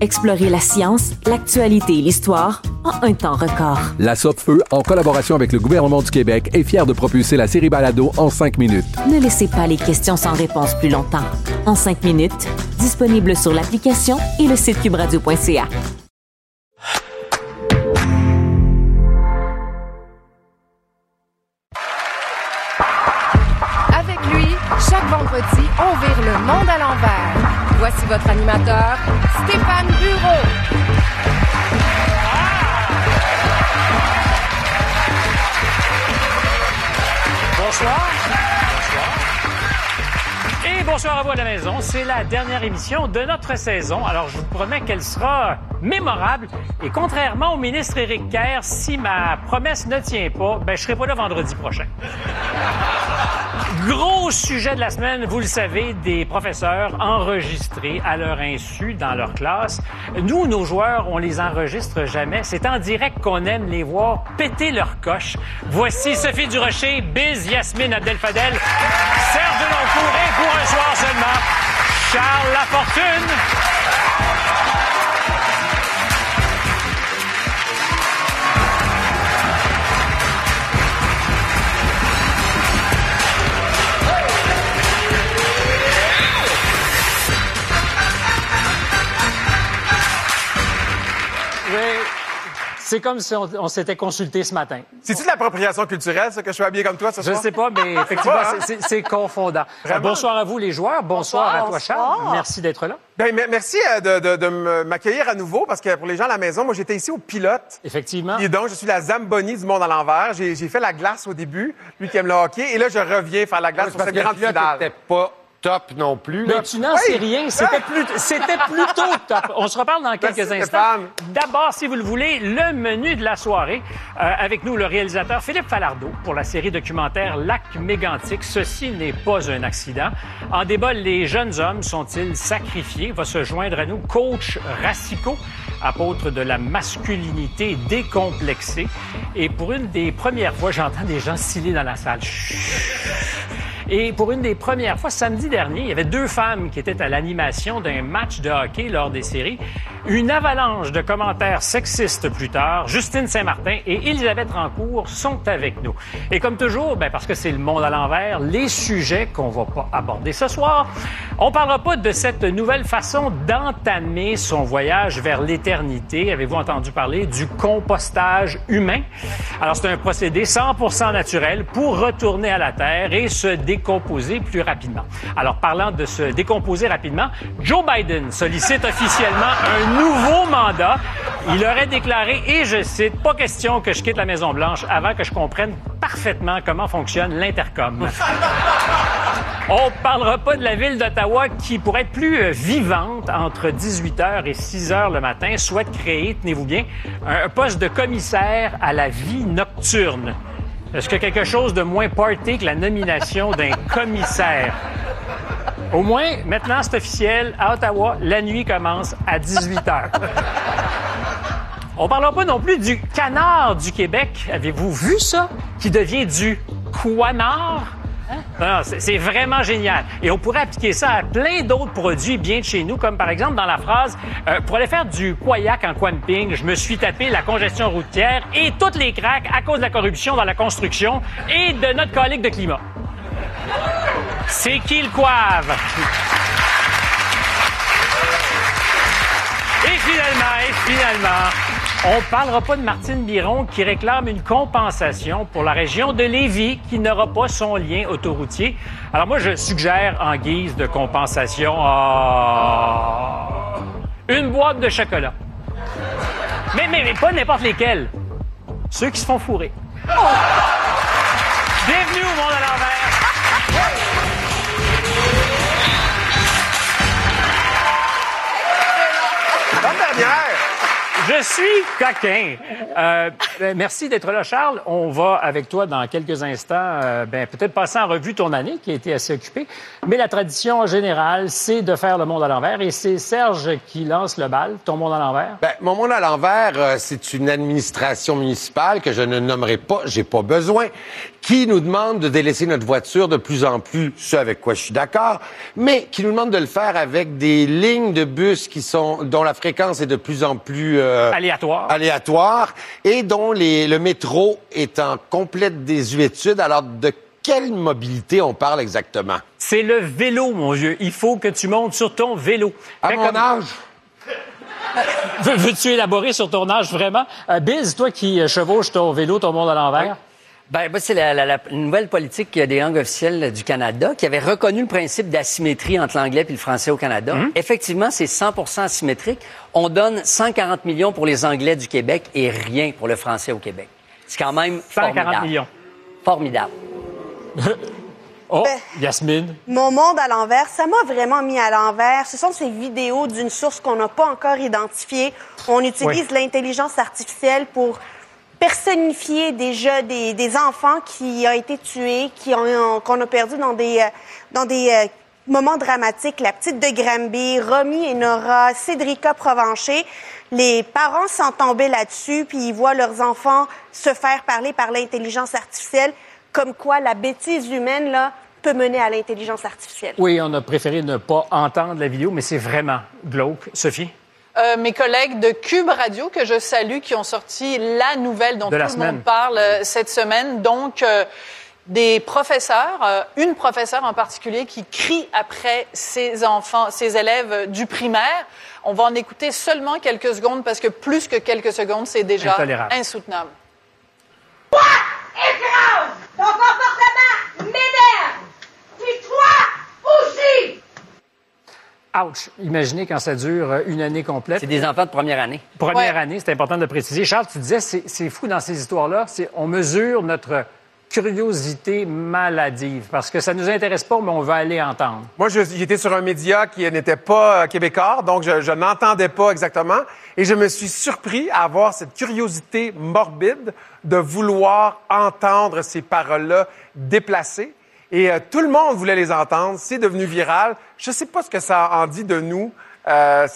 Explorez la science, l'actualité et l'histoire en un temps record. La Feu, en collaboration avec le gouvernement du Québec, est fière de propulser la série Balado en cinq minutes. Ne laissez pas les questions sans réponse plus longtemps. En cinq minutes, disponible sur l'application et le site cubradio.ca. Avec lui, chaque vendredi, on vire le monde à l'envers. Voici votre animateur, Stéphane Bureau. Bonsoir. Et bonsoir à vous à la maison. C'est la dernière émission de notre saison. Alors, je vous promets qu'elle sera mémorable. Et contrairement au ministre Éric Kerr, si ma promesse ne tient pas, ben, je serai pas là vendredi prochain. Gros sujet de la semaine, vous le savez, des professeurs enregistrés à leur insu dans leur classe. Nous, nos joueurs, on les enregistre jamais. C'est en direct qu'on aime les voir péter leur coche. Voici Sophie Durocher, Biz, Yasmine Abdel-Fadel, Serge Deloncourt et pour un soir seulement, Charles Lafortune. C'est comme si on, s'était consulté ce matin. C'est-tu de l'appropriation culturelle, ça, que je sois habillé comme toi ce soir? Je sais pas, mais effectivement, c'est confondant. bonsoir à vous, les joueurs. Bonsoir, à toi, Charles. Merci d'être là. Ben, merci euh, de, de, m'accueillir à nouveau, parce que pour les gens à la maison, moi, j'étais ici au pilote. Effectivement. Et donc, je suis la Zamboni du monde à l'envers. J'ai fait la glace au début, lui qui aime le hockey, et là, je reviens faire la glace pour cette grande finale. pas top non plus. Mais tu n'en sais rien. C'était plutôt top. On se reparle dans quelques instants. D'abord, si vous le voulez, le menu de la soirée. Euh, avec nous, le réalisateur Philippe Falardeau pour la série documentaire Lac mégantique. Ceci n'est pas un accident. En débat, les jeunes hommes sont-ils sacrifiés? Va se joindre à nous coach Racicot, apôtre de la masculinité décomplexée. Et pour une des premières fois, j'entends des gens sciller dans la salle. Et pour une des premières fois, samedi dernier, il y avait deux femmes qui étaient à l'animation d'un match de hockey lors des séries. Une avalanche de commentaires sexistes plus tard. Justine Saint-Martin et Elisabeth Rancourt sont avec nous. Et comme toujours, ben parce que c'est le monde à l'envers, les sujets qu'on va pas aborder ce soir. On parlera pas de cette nouvelle façon d'entamer son voyage vers l'éternité. Avez-vous entendu parler du compostage humain? Alors, c'est un procédé 100% naturel pour retourner à la Terre et se décomposer plus rapidement. Alors, parlant de se décomposer rapidement, Joe Biden sollicite officiellement un nouveau mandat. Il aurait déclaré, et je cite, pas question que je quitte la Maison-Blanche avant que je comprenne parfaitement comment fonctionne l'intercom. On parlera pas de la ville d'Ottawa qui, pour être plus euh, vivante entre 18h et 6h le matin, souhaite créer, tenez-vous bien, un poste de commissaire à la vie nocturne. Est-ce que quelque chose de moins party que la nomination d'un commissaire? Au moins, maintenant, c'est officiel. À Ottawa, la nuit commence à 18 h. On parlera pas non plus du canard du Québec. Avez-vous vu ça? Qui devient du quanard? Hein? C'est vraiment génial. Et on pourrait appliquer ça à plein d'autres produits bien de chez nous, comme par exemple dans la phrase euh, Pour aller faire du quayac en quamping, je me suis tapé la congestion routière et toutes les craques à cause de la corruption dans la construction et de notre colique de climat. C'est qui le coive? Et finalement, et finalement, On parlera pas de Martine Biron qui réclame une compensation pour la région de Lévis qui n'aura pas son lien autoroutier. Alors moi, je suggère en guise de compensation ah, une boîte de chocolat. Mais, mais, mais pas n'importe lesquels. Ceux qui se font fourrer. Bienvenue au monde à l'envers. Bonne dernière! Je suis coquin. Euh, ben, merci d'être là, Charles. On va avec toi dans quelques instants, euh, ben, peut-être passer en revue ton année qui a été assez occupée. Mais la tradition générale, c'est de faire le monde à l'envers. Et c'est Serge qui lance le bal, ton monde à l'envers? Ben, mon monde à l'envers, euh, c'est une administration municipale que je ne nommerai pas, j'ai pas besoin, qui nous demande de délaisser notre voiture de plus en plus, ce avec quoi je suis d'accord, mais qui nous demande de le faire avec des lignes de bus qui sont dont la fréquence est de plus en plus euh, Aléatoire. aléatoire et dont les, le métro est en complète désuétude. Alors, de quelle mobilité on parle exactement? C'est le vélo, mon vieux. Il faut que tu montes sur ton vélo. À Fait mon comme- âge? Veux- Veux-tu élaborer sur ton âge vraiment? Euh, Biz, toi qui euh, chevauches ton vélo, ton monde à l'envers? Ben, c'est la, la- la nouvelle politique des langues officielles du Canada qui avait reconnu le principe d'asymétrie entre l'anglais et le français au Canada. Mhm. Effectivement, c'est 100% asymétrique. On donne 140 millions pour les Anglais du Québec et rien pour le français au Québec. C'est quand même 140 formidable. millions. Formidable. Oh, Ben- Yasmine. Mon monde à l'envers, ça m'a vraiment mis à l'envers. Ce sont ces vidéos d'une source qu'on n'a pas encore identifiée. On utilise l'intelligence artificielle pour personnifier déjà des, des enfants qui ont été tués, qui ont, qu'on a perdus dans des, euh, dans des euh, moments dramatiques. La petite de Granby, Romy et Nora, Cédrica Provencher. Les parents sont tombés là-dessus, puis ils voient leurs enfants se faire parler par l'intelligence artificielle, comme quoi la bêtise humaine, là, peut mener à l'intelligence artificielle. Oui, on a préféré ne pas entendre la vidéo, mais c'est vraiment glauque. Sophie? Euh, mes collègues de Cube Radio, que je salue, qui ont sorti la nouvelle dont De tout le semaine. monde parle euh, cette semaine. Donc, euh, des professeurs, euh, une professeure en particulier qui crie après ses enfants, ses élèves euh, du primaire. On va en écouter seulement quelques secondes parce que plus que quelques secondes, c'est déjà insoutenable. Écrase! Ton comportement m'énerve! Puis toi aussi! Ouch! Imaginez quand ça dure euh, une année complète. C'est des enfants de première année. Première Ouais. année, c'est important de le préciser. Charles, tu disais, c'est c'est fou dans ces histoires-là, c'est on mesure notre curiosité maladive parce que ça nous intéresse pas, mais on va aller entendre. Moi, je- j'étais sur un média qui n'était pas euh, québécois, donc je, je n'entendais pas exactement. Et je me suis surpris à avoir cette curiosité morbide de vouloir entendre ces paroles-là déplacées. Et euh, tout le monde voulait les entendre. C'est devenu viral. Je ne sais pas ce que ça en dit de nous. Euh,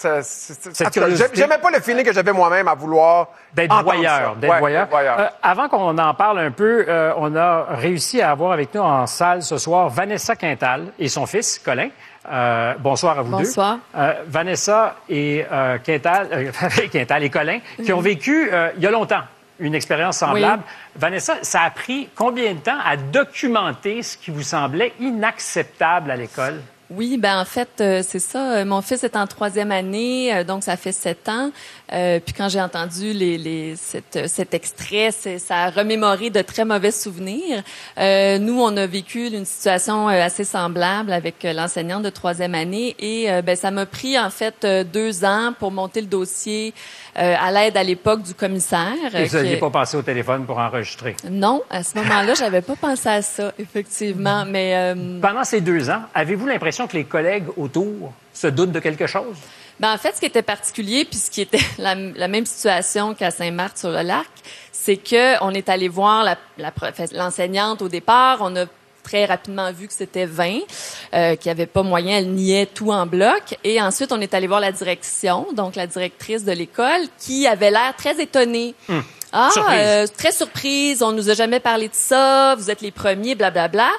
J'aimais pas le feeling que j'avais moi-même à vouloir D'être voyeur, ça. d'être Ouais, voyeur. d'être voyeur. Euh, avant qu'on en parle un peu, euh, on a réussi à avoir avec nous en salle ce soir Vanessa Quintal et son fils, Colin. Euh, bonsoir à vous Bonsoir. deux. Euh, Vanessa et euh, Quintal, euh, Quintal et Colin, qui ont vécu euh, il y a longtemps une expérience semblable. Vanessa, ça a pris combien de temps à documenter ce qui vous semblait inacceptable à l'école? Oui, ben en fait, euh, c'est ça. Euh, Mon fils est en troisième année, euh, donc ça fait sept ans. Euh, puis quand j'ai entendu les, les, cet, euh, cet extrait, ça a remémoré de très mauvais souvenirs. Euh, nous, on a vécu une situation euh, assez semblable avec euh, l'enseignante de troisième année et euh, ben, ça m'a pris en fait deux ans pour monter le dossier euh, à l'aide à l'époque du commissaire. Et vous n'aviez qui- pas passé au téléphone pour enregistrer? Non, à ce moment-là, j'avais pas pensé à ça, effectivement, mais... euh, Pendant ces deux ans, avez-vous l'impression que les collègues autour se doutent de quelque chose? Ben, en fait, ce qui était particulier, puis ce qui était la, même situation qu'à Saint-Marthe-sur-le-Lac, c'est que on est allé voir l'enseignante au départ. On a très rapidement vu que c'était 20, euh, qu'il n'y avait pas moyen, elle niait tout en bloc. Et ensuite, on est allé voir la direction, donc la directrice de l'école, qui avait l'air très étonnée. Ah, Surprise. euh, très surprise, on nous a jamais parlé de ça, vous êtes les premiers, blablabla.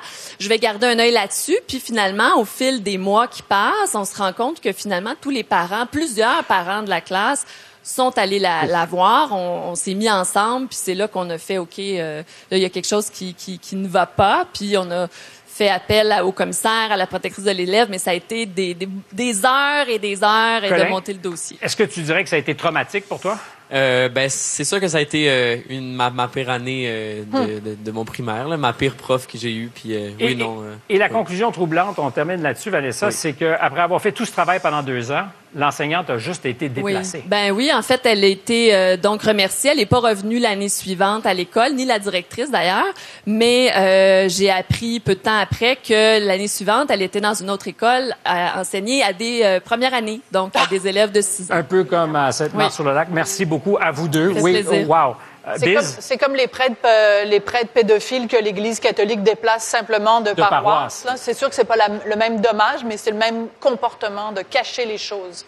Je vais garder un œil là-dessus, puis finalement, au fil des mois qui passent, on se rend compte que finalement, tous les parents, plusieurs parents de la classe, sont allés la, la voir, on, on s'est mis ensemble, puis c'est là qu'on a fait, OK, euh, là, il y a quelque chose qui, qui, qui ne va pas, puis on a fait appel au commissaire, à la protectrice de l'élève, mais ça a été des, des, des heures et des heures et Colin? de monter le dossier. Est-ce que tu dirais que ça a été traumatique pour toi? Euh, ben, c'est sûr que ça a été euh, une, ma, ma pire année euh, de, Hum. de, de mon primaire, là, ma pire prof que j'ai eue. Puis, euh, Et, oui, non. euh, et la oui. conclusion troublante, on termine là-dessus, Vanessa, Oui. c'est qu'après avoir fait tout ce travail pendant deux ans, l'enseignante a juste été déplacée. Oui. Ben oui, en fait, elle a été euh, donc remerciée. Elle n'est pas revenue l'année suivante à l'école, ni la directrice d'ailleurs. Mais euh, j'ai appris peu de temps après que l'année suivante, elle était dans une autre école à enseigner à des euh, premières années, donc à des élèves de 6 ans. Un peu comme à cette Oui. sur le lac. Merci beaucoup à vous deux. Oui, plaisir. oh, wow. Euh, C'est comme, Biz, c'est comme les prêtres, euh, les prêtres pédophiles que l'Église catholique déplace simplement de, De paroisse. C'est sûr que c'est pas la- le même dommage, mais c'est le même comportement de cacher les choses.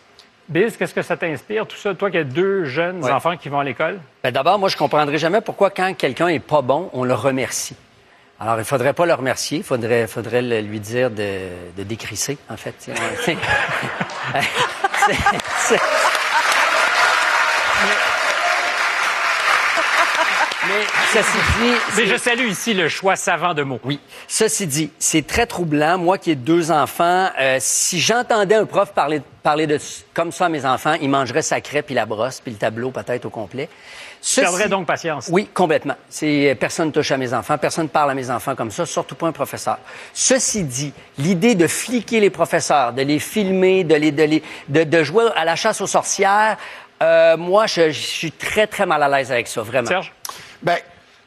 Biz, qu'est-ce que ça t'inspire, tout ça? Toi qui as deux jeunes Ouais. enfants qui vont à l'école? Ben, D'abord, moi, je comprendrai jamais pourquoi quand quelqu'un est pas bon, on le remercie. Alors, il faudrait pas le remercier, il faudrait, lui dire de, de décrisser, en fait. Mais ceci dit, Mais je salue ici le choix savant de mots. Oui. Ceci dit, c'est très troublant. Moi qui ai deux enfants, euh, si j'entendais un prof parler, parler de comme ça à mes enfants, ils mangeraient sa crêpe puis la brosse puis le tableau peut-être au complet. Perdrais donc patience. Oui, complètement. C'est euh, personne touche à mes enfants, personne parle à mes enfants comme ça, surtout pas un professeur. Ceci dit, l'idée de fliquer les professeurs, de les filmer, de les, de les, de, de jouer à la chasse aux sorcières, euh, moi, je, je suis très très mal à l'aise avec ça, vraiment. Serge? Ben,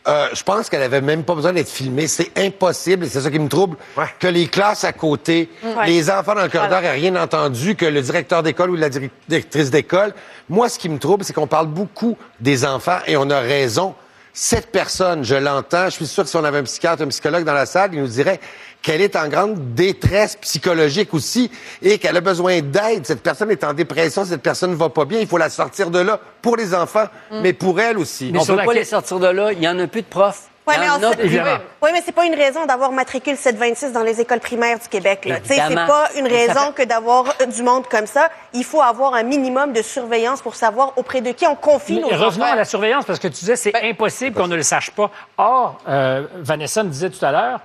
euh, je pense qu'elle avait même pas besoin d'être filmée. C'est impossible, et c'est ça qui me trouble, que les classes à côté, Ouais. les enfants dans le corridor aient rien entendu, que le directeur d'école ou la direct- directrice d'école. Moi, ce qui me trouble, c'est qu'on parle beaucoup des enfants, et on a raison. Cette personne, je l'entends, je suis sûr que si on avait un psychiatre, un psychologue dans la salle, il nous dirait qu'elle est en grande détresse psychologique aussi et qu'elle a besoin d'aide. Cette personne est en dépression, cette personne ne va pas bien. Il faut la sortir de là pour les enfants, mais pour elle aussi. on peut pas les sortir de là. Il y en a plus de profs. Y mais, en en a fait- plus. oui, mais c'est pas une raison d'avoir matricule 726 dans les écoles primaires du Québec. là. Tu sais, C'est pas une raison que d'avoir euh, du monde comme ça. Il faut avoir un minimum de surveillance pour savoir auprès de qui on confie nos Mais revenons enfants. à la surveillance, parce que tu disais c'est Ben, impossible qu'on ne le sache pas. Or, euh, Vanessa me disait tout à l'heure,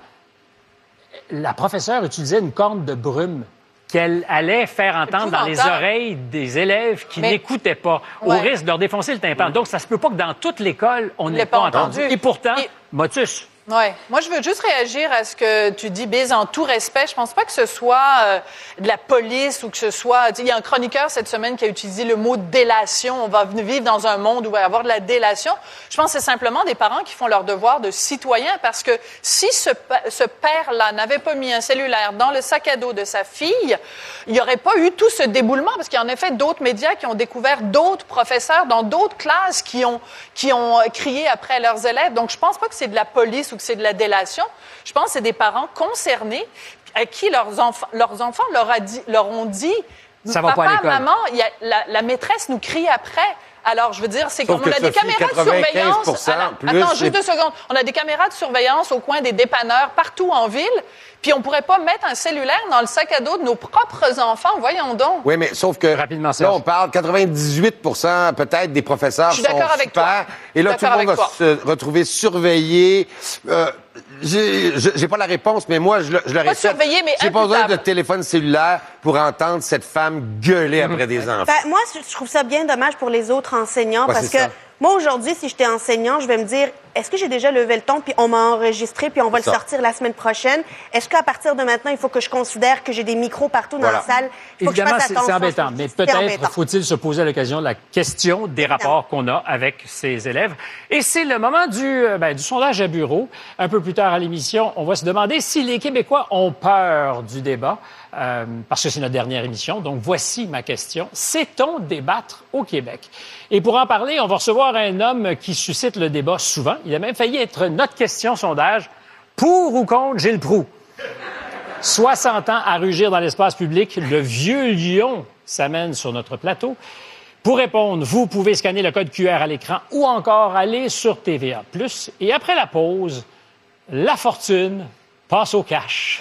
la professeure utilisait une corne de brume qu'elle allait faire entendre dans les oreilles des élèves qui Mais- n'écoutaient pas, au risque de leur défoncer le tympan. Donc, ça se peut pas que dans toute l'école, on n'ait l'ait pas pas entendu. entendu. Et pourtant, Et- motus. Ouais. Moi, je veux juste réagir à ce que tu dis, Biz, en tout respect. Je pense pas que ce soit euh, de la police ou que ce soit... Il y a un chroniqueur cette semaine qui a utilisé le mot délation. On va vivre dans un monde où il va y avoir de la délation. Je pense que c'est simplement des parents qui font leur devoir de citoyen parce que si ce, ce père-là n'avait pas mis un cellulaire dans le sac à dos de sa fille, il n'y aurait pas eu tout ce déboulement parce qu'il y a en effet d'autres médias qui ont découvert d'autres professeurs dans d'autres classes qui ont, qui ont euh, crié après leurs élèves. Donc, je pense pas que c'est de la police ou c'est de la délation. Je pense que c'est des parents concernés à qui leurs, enfants leurs enfants leur, a dit, leur ont dit Ça va Papa, pas à l'école. maman, il y a- la, la maîtresse nous crie après. Alors, je veux dire, c'est comme on a des caméras de 95% surveillance. Attends, plus, attends, juste deux secondes. On a des caméras de surveillance au coin des dépanneurs partout en ville. Puis on pourrait pas mettre un cellulaire dans le sac à dos de nos propres enfants. Voyons donc. Oui, mais sauf que Rapidement, là, Serge. on parle 98% peut-être des professeurs Je suis sont d'accord avec super. toi. Et là, tout le monde va se retrouver surveillé. Euh, j'ai pas la réponse, mais moi, je, le- je le Pas répète. surveillé, mais J'ai pas besoin de téléphone cellulaire pour entendre cette femme gueuler après des enfants. Ben, moi, je trouve ça bien dommage pour les autres enseignants Ouais, parce que ça. Moi, aujourd'hui, si j'étais enseignant, je vais me dire, est-ce que j'ai déjà levé le ton puis on m'a enregistré puis on va le Ça. sortir la semaine prochaine? Est-ce qu'à partir de maintenant, il faut que je considère que j'ai des micros partout dans la salle? Il faut que je Évidemment, fasse c'est embêtant, mais peut-être faut-il se poser à l'occasion la question des rapports qu'on a avec ces élèves. Et c'est le moment du, euh, ben, du sondage à bureau. Un peu plus tard à l'émission, on va se demander si les Québécois ont peur du débat, euh, parce que c'est notre dernière émission. Donc voici ma question. Sait-on débattre au Québec? Et pour en parler, on va recevoir un homme qui suscite le débat souvent. Il a même failli être notre question sondage. Pour ou contre Gilles Proux? 60 ans à rugir dans l'espace public, le vieux lion s'amène sur notre plateau. Pour répondre, vous pouvez scanner le code QR à l'écran ou encore aller sur TVA+. Et après la pause, la fortune passe au cash.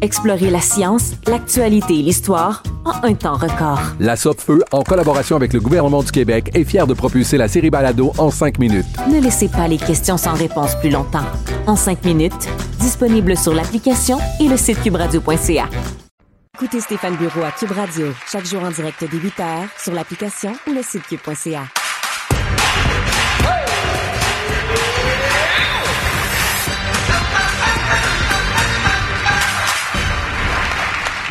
Explorez la science, l'actualité et l'histoire en un temps record. La Feu, en collaboration avec le gouvernement du Québec, est fière de propulser la série Balado en cinq minutes. Ne laissez pas les questions sans réponse plus longtemps. En cinq minutes, disponible sur l'application et le site cubradio.ca. Écoutez Stéphane Bureau à Cube Radio, chaque jour en direct dès 8h sur l'application ou le site cube.ca.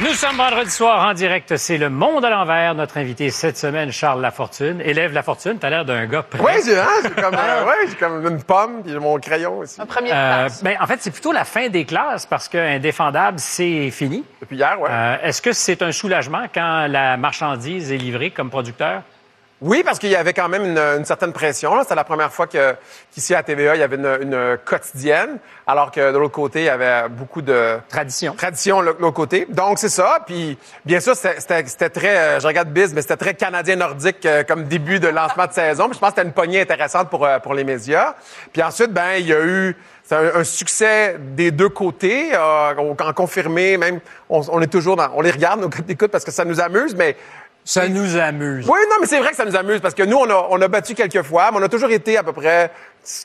Nous sommes vendredi soir en direct. C'est le monde à l'envers. Notre invité cette semaine, Charles Lafortune. Élève Lafortune, t'as l'air d'un gars prêt. Oui, j'ai hein, j'ai comme, euh, ouais, j'ai comme une pomme puis mon crayon aussi. Un premier Euh, ben, en fait, c'est plutôt la fin des classes parce que Indéfendable, c'est fini. Depuis hier, ouais. Euh, Est-ce que c'est un soulagement quand la marchandise est livrée comme producteur? Oui, parce qu'il y avait quand même une, une certaine pression. C'était la première fois qu'ici à TVA, il y avait une, une quotidienne, alors que de l'autre côté, il y avait beaucoup de Tradition. tradition de l'autre côté. Donc, c'est ça. Puis, bien sûr, c'était- très, euh, je regarde Biz, mais c'était très canadien-nordique euh, comme début de lancement de saison. Puis je pense que c'était une poignée intéressante pour, euh, pour les médias. Puis ensuite, ben, il y a eu c'est un, un succès des deux côtés, euh, on, en confirmé, même, on, on est toujours dans, on les regarde, nos codes d'écoute, parce que ça nous amuse, mais Ça nous amuse. oui, non, mais c'est vrai que ça nous amuse parce que nous, on a, on a battu quelques fois, mais on a toujours été à peu près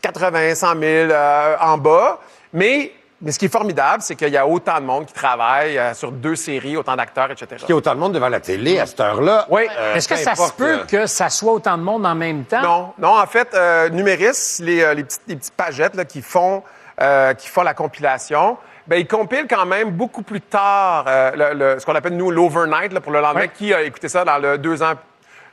80, 100 000 euh, en bas. Mais, mais ce qui est formidable, c'est qu'il y a autant de monde qui travaille euh, sur deux séries, autant d'acteurs, etc. Il y a autant de monde devant la télé à cette heure-là. Oui. Euh, Est-ce que ça se peut euh, que ça soit autant de monde en même temps? Non, non, en fait, euh, Numéris, les, euh, les, petites, les petites pagettes là, qui, font, euh, qui font la compilation, ben, ils compilent quand même beaucoup plus tard euh, le, le- ce qu'on appelle, nous, l'overnight là, pour le lendemain. Ouais. Qui a écouté ça dans le deux ans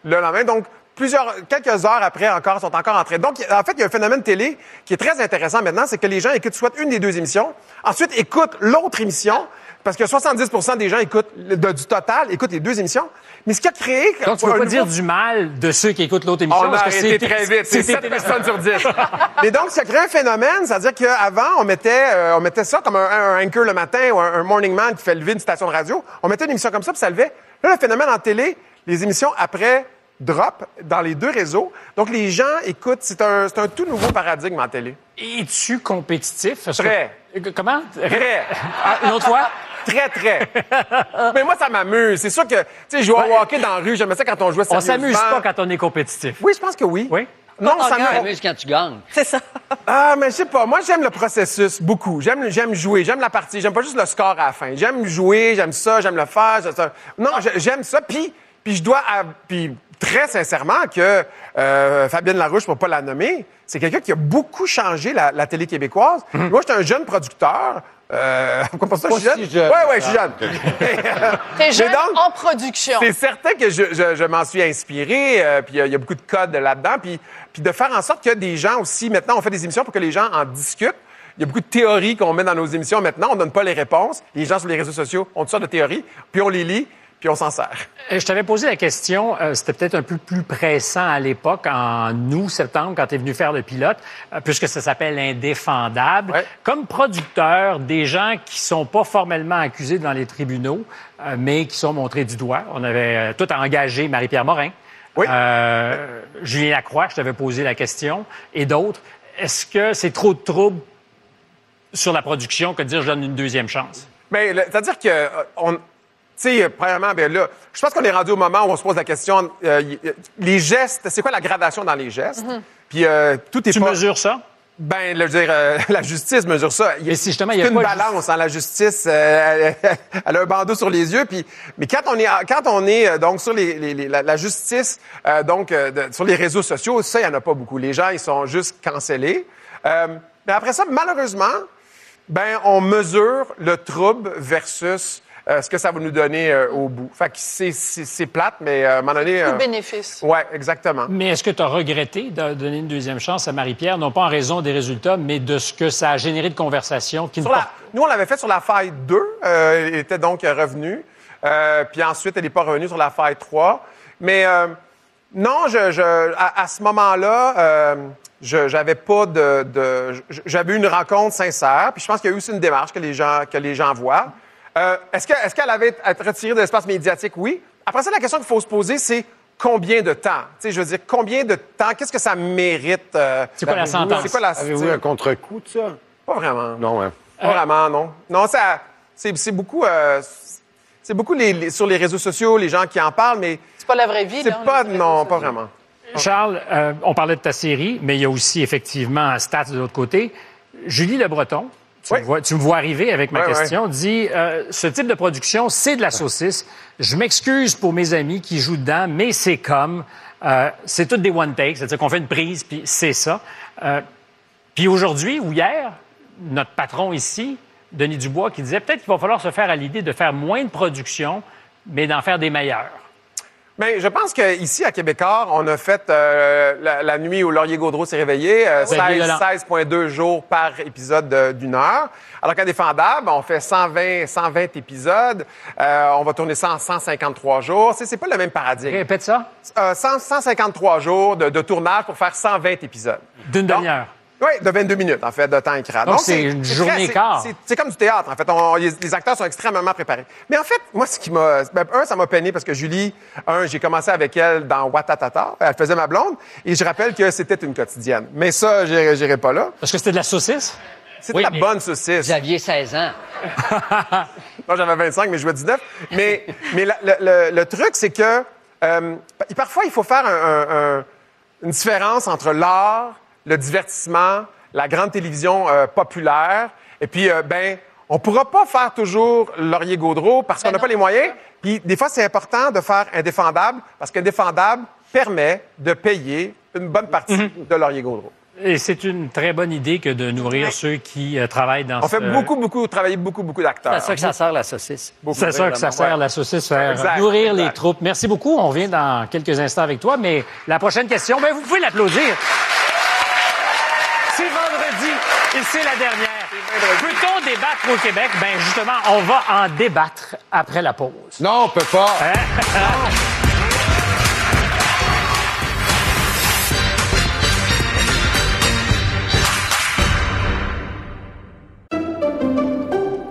le lendemain? Donc, plusieurs, quelques heures après encore, sont encore entrés. Donc, en fait, il y a un phénomène télé qui est très intéressant maintenant, c'est que les gens écoutent soit une des deux émissions, ensuite écoutent l'autre émission, parce que 70% des gens écoutent, de- du total, écoutent les deux émissions. Mais ce qui a créé... Donc, tu peux pas nouveau- dire du mal de ceux qui écoutent l'autre émission. on a parce que arrêté très vite. C'est c'est 7 personnes sur 10. Mais donc, ça crée un phénomène, c'est-à-dire qu'avant, on mettait, euh, on mettait ça comme un, un anchor le matin ou un, un morning man qui fait lever une station de radio. On mettait une émission comme ça, puis ça levait. Là, le phénomène en télé, les émissions après drop dans les deux réseaux. Donc, les gens écoutent. C'est un, un tout nouveau paradigme en télé. Es-tu compétitif? Que- Très. Comment? Très. Ah, une autre fois? Très, très. Mais moi, ça m'amuse. C'est sûr que, tu sais, je jouais au hockey dans la rue. J'aimais ça quand on jouait On s'amuse pas quand on est compétitif. Oui, je pense que oui. Oui? Non, on ça m'amuse. quand tu gagnes. C'est ça. Ah, mais je sais pas. Moi, j'aime le processus beaucoup. J'aime, j'aime jouer. J'aime la partie. J'aime pas juste le score à la fin. J'aime jouer. J'aime ça. J'aime le faire. j'aime ça. Non, j'ai- j'aime ça. Puis, puis je dois, à- puis très sincèrement que euh, Fabienne Larouche, pour pas la nommer, c'est quelqu'un qui a beaucoup changé la, la télé québécoise. Moi, j'étais un jeune producteur. Euh, pourquoi pas ça, je suis jeune? si jeune. Ouais, ouais, je suis jeune. T'es jeune donc, en production. c'est certain que je, je- je m'en suis inspiré, euh, puis euh, il y a beaucoup de codes là-dedans, puis, puis de faire en sorte que des gens aussi, maintenant, on fait des émissions pour que les gens en discutent. Il y a beaucoup de théories qu'on met dans nos émissions maintenant, on donne pas les réponses. Les gens sur les réseaux sociaux ont toutes sortes de théories, puis on les lit, puis on s'en sert. Euh, Je t'avais posé la question, euh, c'était peut-être un peu plus pressant à l'époque, en août, septembre, quand tu es venu faire le pilote, euh, puisque ça s'appelle Indéfendable. Ouais. Comme producteur, des gens qui sont pas formellement accusés devant les tribunaux, euh, mais qui sont montrés du doigt. On avait tout engagé Marie-Pierre Morin, Oui. Julien Lacroix, je t'avais posé la question, et d'autres. Est-ce que c'est trop de trouble sur la production que de dire je donne une deuxième chance? Mais c'est-à-dire que on, sais, euh, premièrement, ben là, je pense qu'on est rendu au moment où on se pose la question, euh, y- les gestes, c'est quoi la gradation dans les gestes? Puis euh, tout est Tu pas. mesures ça? Ben, le, je veux dire, euh, la justice mesure ça. Il y a- Mais si justement, il y a une pas balance, hein, la justice. euh, elle, elle a un bandeau sur les yeux. Puis, mais quand on est, quand on est euh, donc sur les, les- les- la, la justice, euh, donc euh, de- sur les réseaux sociaux, ça, il y en a pas beaucoup. Les gens, ils sont juste cancellés. Euh, mais après ça, malheureusement, ben, on mesure le trouble versus euh, ce que ça va nous donner euh, au bout. Fait que c'est- c'est c'est plate, mais euh, à un moment donné... Tout euh, bénéfice. Ouais, exactement. Mais est-ce que tu as regretté de donner une deuxième chance à Marie-Pierre, non pas en raison des résultats, mais de ce que ça a généré de conversations qui ne la- nous, on l'avait fait sur la faille 2. Euh, elle était donc revenue. Euh, puis ensuite, elle n'est pas revenue sur la faille 3. Mais euh, non, je, je- à, à ce moment-là, euh, je j'avais pas de... de- j'avais eu une rencontre sincère. Puis je pense qu'il y a eu aussi une démarche que les gens, que les gens voient. Euh, est-ce, que, est-ce qu'elle avait été retirée de l'espace médiatique? Oui. Après ça, la question qu'il faut se poser, c'est combien de temps? Tu sais, je veux dire, combien de temps? Qu'est-ce que ça mérite? euh, C'est quoi la sentence? C'est quoi la Avez-vous un contre-coup de ça? Pas vraiment. Non, hein. Pas vraiment, non. Non, ça, c'est, c'est beaucoup, euh, c'est beaucoup les- les- sur les réseaux sociaux, les gens qui en parlent, mais C'est pas la vraie vie, c'est là, pas, non, sociaux. pas vraiment. Charles, euh, on parlait de ta série, mais il y a aussi effectivement Stats de l'autre côté. Julie Le Breton, tu, me, vois, tu me vois arriver avec ma Ouais, question, dit euh, ce type de production, c'est de la saucisse. Je m'excuse pour mes amis qui jouent dedans, mais c'est comme euh, c'est toutes des one take, c'est-à-dire qu'on fait une prise puis c'est ça. Euh, puis aujourd'hui ou hier, notre patron ici, Denis Dubois, qui disait peut-être qu'il va falloir se faire à l'idée de faire moins de production, mais d'en faire des meilleures. Mais je pense qu'ici, à Québécois, on a fait euh, la, la nuit où Laurier Gaudreau s'est réveillé, euh, Oui. 16 violent. 16,2 jours par épisode de- d'une heure. Alors qu'à Défendable, on fait 120, 120 épisodes. Euh, on va tourner ça en 153 jours. C'est, c'est pas le même paradigme. Répète ça. Euh, 100 153 jours de, de tournage pour faire 120 épisodes. D'une demi-heure. Oui, de 22 minutes, en fait, de temps écran. Donc, c'est une journée quart. c'est- comme du théâtre, en fait. On- les, les acteurs sont extrêmement préparés. Mais en fait, moi, ce qui m'a... ben, un, ça m'a peiné parce que Julie, un, j'ai commencé avec elle dans Watatata. Elle faisait ma blonde. Et je rappelle que c'était une quotidienne. Mais ça, j'irai pas là. Parce que c'était de la saucisse? C'était de la bonne saucisse. Vous aviez 16 ans. Moi, j'avais 25, mais je jouais 19. Mais, mais la- le, le- le truc, c'est que euh, pa- parfois, il faut faire un- un- un- une différence entre l'art, le divertissement, la grande télévision euh, populaire. Et puis, euh, ben, on pourra pas faire toujours Laurier Gaudreau parce qu'on n'a pas les moyens. Puis, des fois, c'est important de faire indéfendable parce qu'indéfendable permet de payer une bonne partie de Laurier Gaudreau. Et c'est une très bonne idée que de nourrir ceux qui euh, travaillent dans On ce... fait beaucoup, beaucoup, travailler beaucoup, beaucoup d'acteurs. C'est à ça que ça sert, la saucisse. C'est ça que ça sert, la saucisse, faire Exact, nourrir exact. les troupes. Merci beaucoup. On revient dans quelques instants avec toi, mais la prochaine question, ben, vous pouvez l'applaudir. Et c'est la dernière. Peut-on débattre au Québec? Ben, justement, on va en débattre après la pause. Non, on peut pas.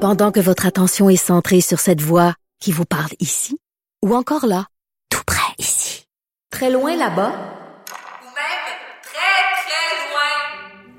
Pendant que votre attention est centrée sur cette voix qui vous parle ici, ou encore là, tout près ici, très loin là-bas,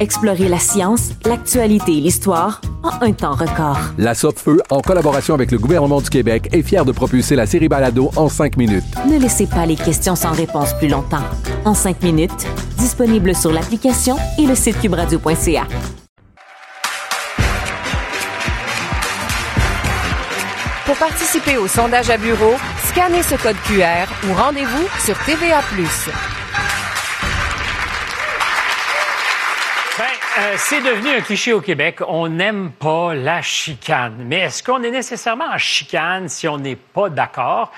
Explorez la science, l'actualité et l'histoire en un temps record. La Feu, en collaboration avec le gouvernement du Québec, est fière de propulser la série Balado en cinq minutes. Ne laissez pas les questions sans réponse plus longtemps. En cinq minutes, disponible sur l'application et le site cubradio.ca. Pour participer au sondage à bureau, scannez ce code QR ou rendez-vous sur TVA+. Euh, c'est devenu un cliché au Québec. On n'aime pas la chicane. Mais est-ce qu'on est nécessairement en chicane si on n'est pas d'accord?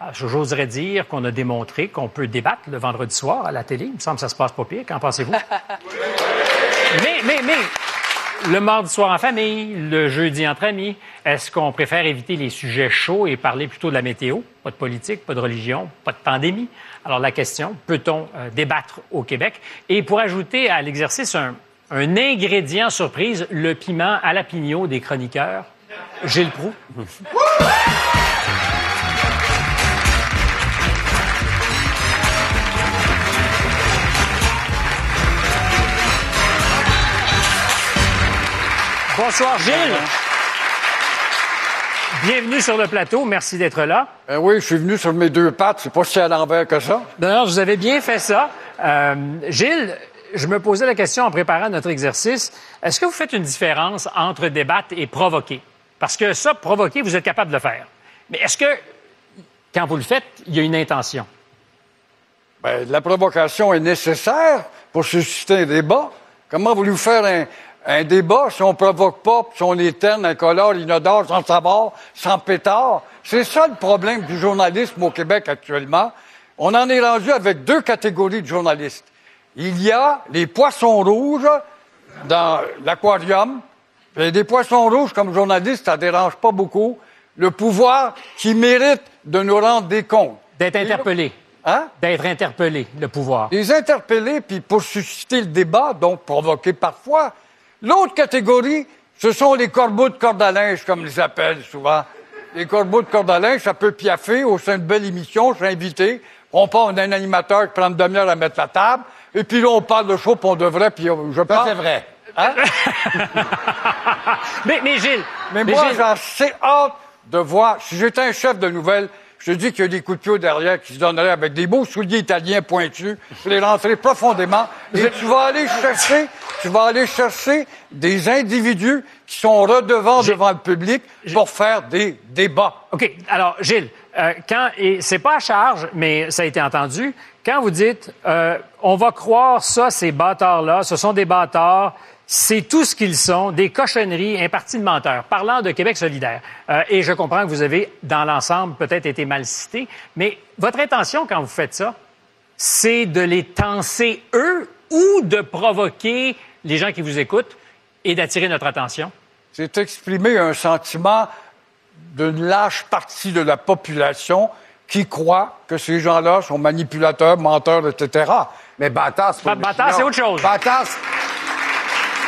Euh, J'oserais dire qu'on a démontré qu'on peut débattre le vendredi soir à la télé. Il me semble que ça se passe pas pire. Qu'en pensez-vous? mais, mais, mais, le mardi soir en famille, le jeudi entre amis, est-ce qu'on préfère éviter les sujets chauds et parler plutôt de la météo? Pas de politique, pas de religion, pas de pandémie. Alors la question, peut-on euh, débattre au Québec? Et pour ajouter à l'exercice un, un ingrédient surprise, le piment à la pignot des chroniqueurs, Gilles Proux. Bonsoir, Gilles. Bienvenue sur le plateau. Merci d'être là. Euh, oui, je suis venu sur mes deux pattes. C'est pas si à l'envers que ça. Non, vous avez bien fait ça. Euh, Gilles, je me posais la question en préparant notre exercice. Est-ce que vous faites une différence entre débattre et provoquer? Parce que ça, provoquer, vous êtes capable de le faire. Mais est-ce que, quand vous le faites, il y a une intention? Ben, la provocation est nécessaire pour susciter un débat. Comment voulez-vous faire un, débat si on provoque pas, si on est terne, incolore, inodore, sans savoir, sans pétard? C'est ça le problème du journalisme au Québec actuellement. On en est rendu avec deux catégories de journalistes. Il y a les poissons rouges dans l'aquarium. Et des poissons rouges comme journaliste, ça dérange pas beaucoup. Le pouvoir qui mérite de nous rendre des comptes. D'être interpellé. Hein? D'être interpellé, le pouvoir. Les interpeller, puis pour susciter le débat, donc provoquer parfois. L'autre catégorie, ce sont les corbeaux de corde à linge, comme ils appellent souvent. Les corbeaux de corde à linge, ça peut piaffer au sein de belle émission, je suis invité. On parle d'un animateur qui prend une demi-heure à mettre la table, et puis là, on parle de chaud, puis on devrait, puis je pense... c'est vrai. Hein? mais, mais Gilles... Mais, mais moi, Gilles- j'ai assez hâte de voir... Si j'étais un chef de nouvelles, je te dis qu'il y a des coups de pied derrière qui se donneraient avec des beaux souliers italiens pointus. Je les rentrer profondément. Et tu vas aller chercher, tu vas aller chercher des individus qui sont redevants devant le public pour faire des débats. OK. Alors, Gilles, euh, quand, et c'est pas à charge, mais ça a été entendu, quand vous dites euh, on va croire ça, ces bâtards-là, ce sont des bâtards, c'est tout ce qu'ils sont, des cochonneries, un parti de menteurs. Parlant de Québec solidaire, euh, et je comprends que vous avez, dans l'ensemble, peut-être été mal cité, mais votre intention quand vous faites ça, c'est de les tenser eux ou de provoquer les gens qui vous écoutent et d'attirer notre attention? C'est exprimer un sentiment d'une large partie de la population qui croit que ces gens-là sont manipulateurs, menteurs, etc. Mais bâtard, c'est pas Ba- bâtard, c'est autre chose. Bâtard, c'est-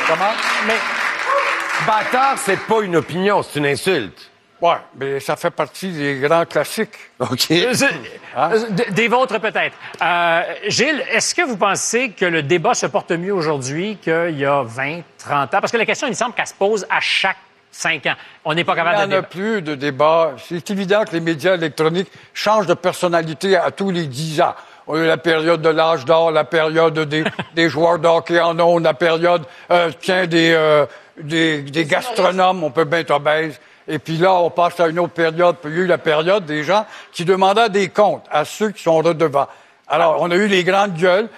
Comment? Mais bâtard, c'est pas une opinion, c'est une insulte. Ouais, mais ça fait partie des grands classiques. OK. Euh, euh, d- Des vôtres, peut-être. Euh, Gilles, est-ce que vous pensez que le débat se porte mieux aujourd'hui qu'il y a 20, 30 ans? Parce que la question, il me semble qu'elle se pose à chaque cinq ans. On n'est pas Il capable n'y de en a débattre. plus de débat. C'est évident que les médias électroniques changent de personnalité à tous les dix ans. On a eu la période de l'âge d'or, la période des, des joueurs de hockey en ondes, la période, euh, tiens, des, euh, des, des gastronomes, on peut bien être obèse. Et puis là, on passe à une autre période. Puis il y a eu la période des gens qui demandaient des comptes à ceux qui sont redevants. Alors, on a eu les grandes gueules,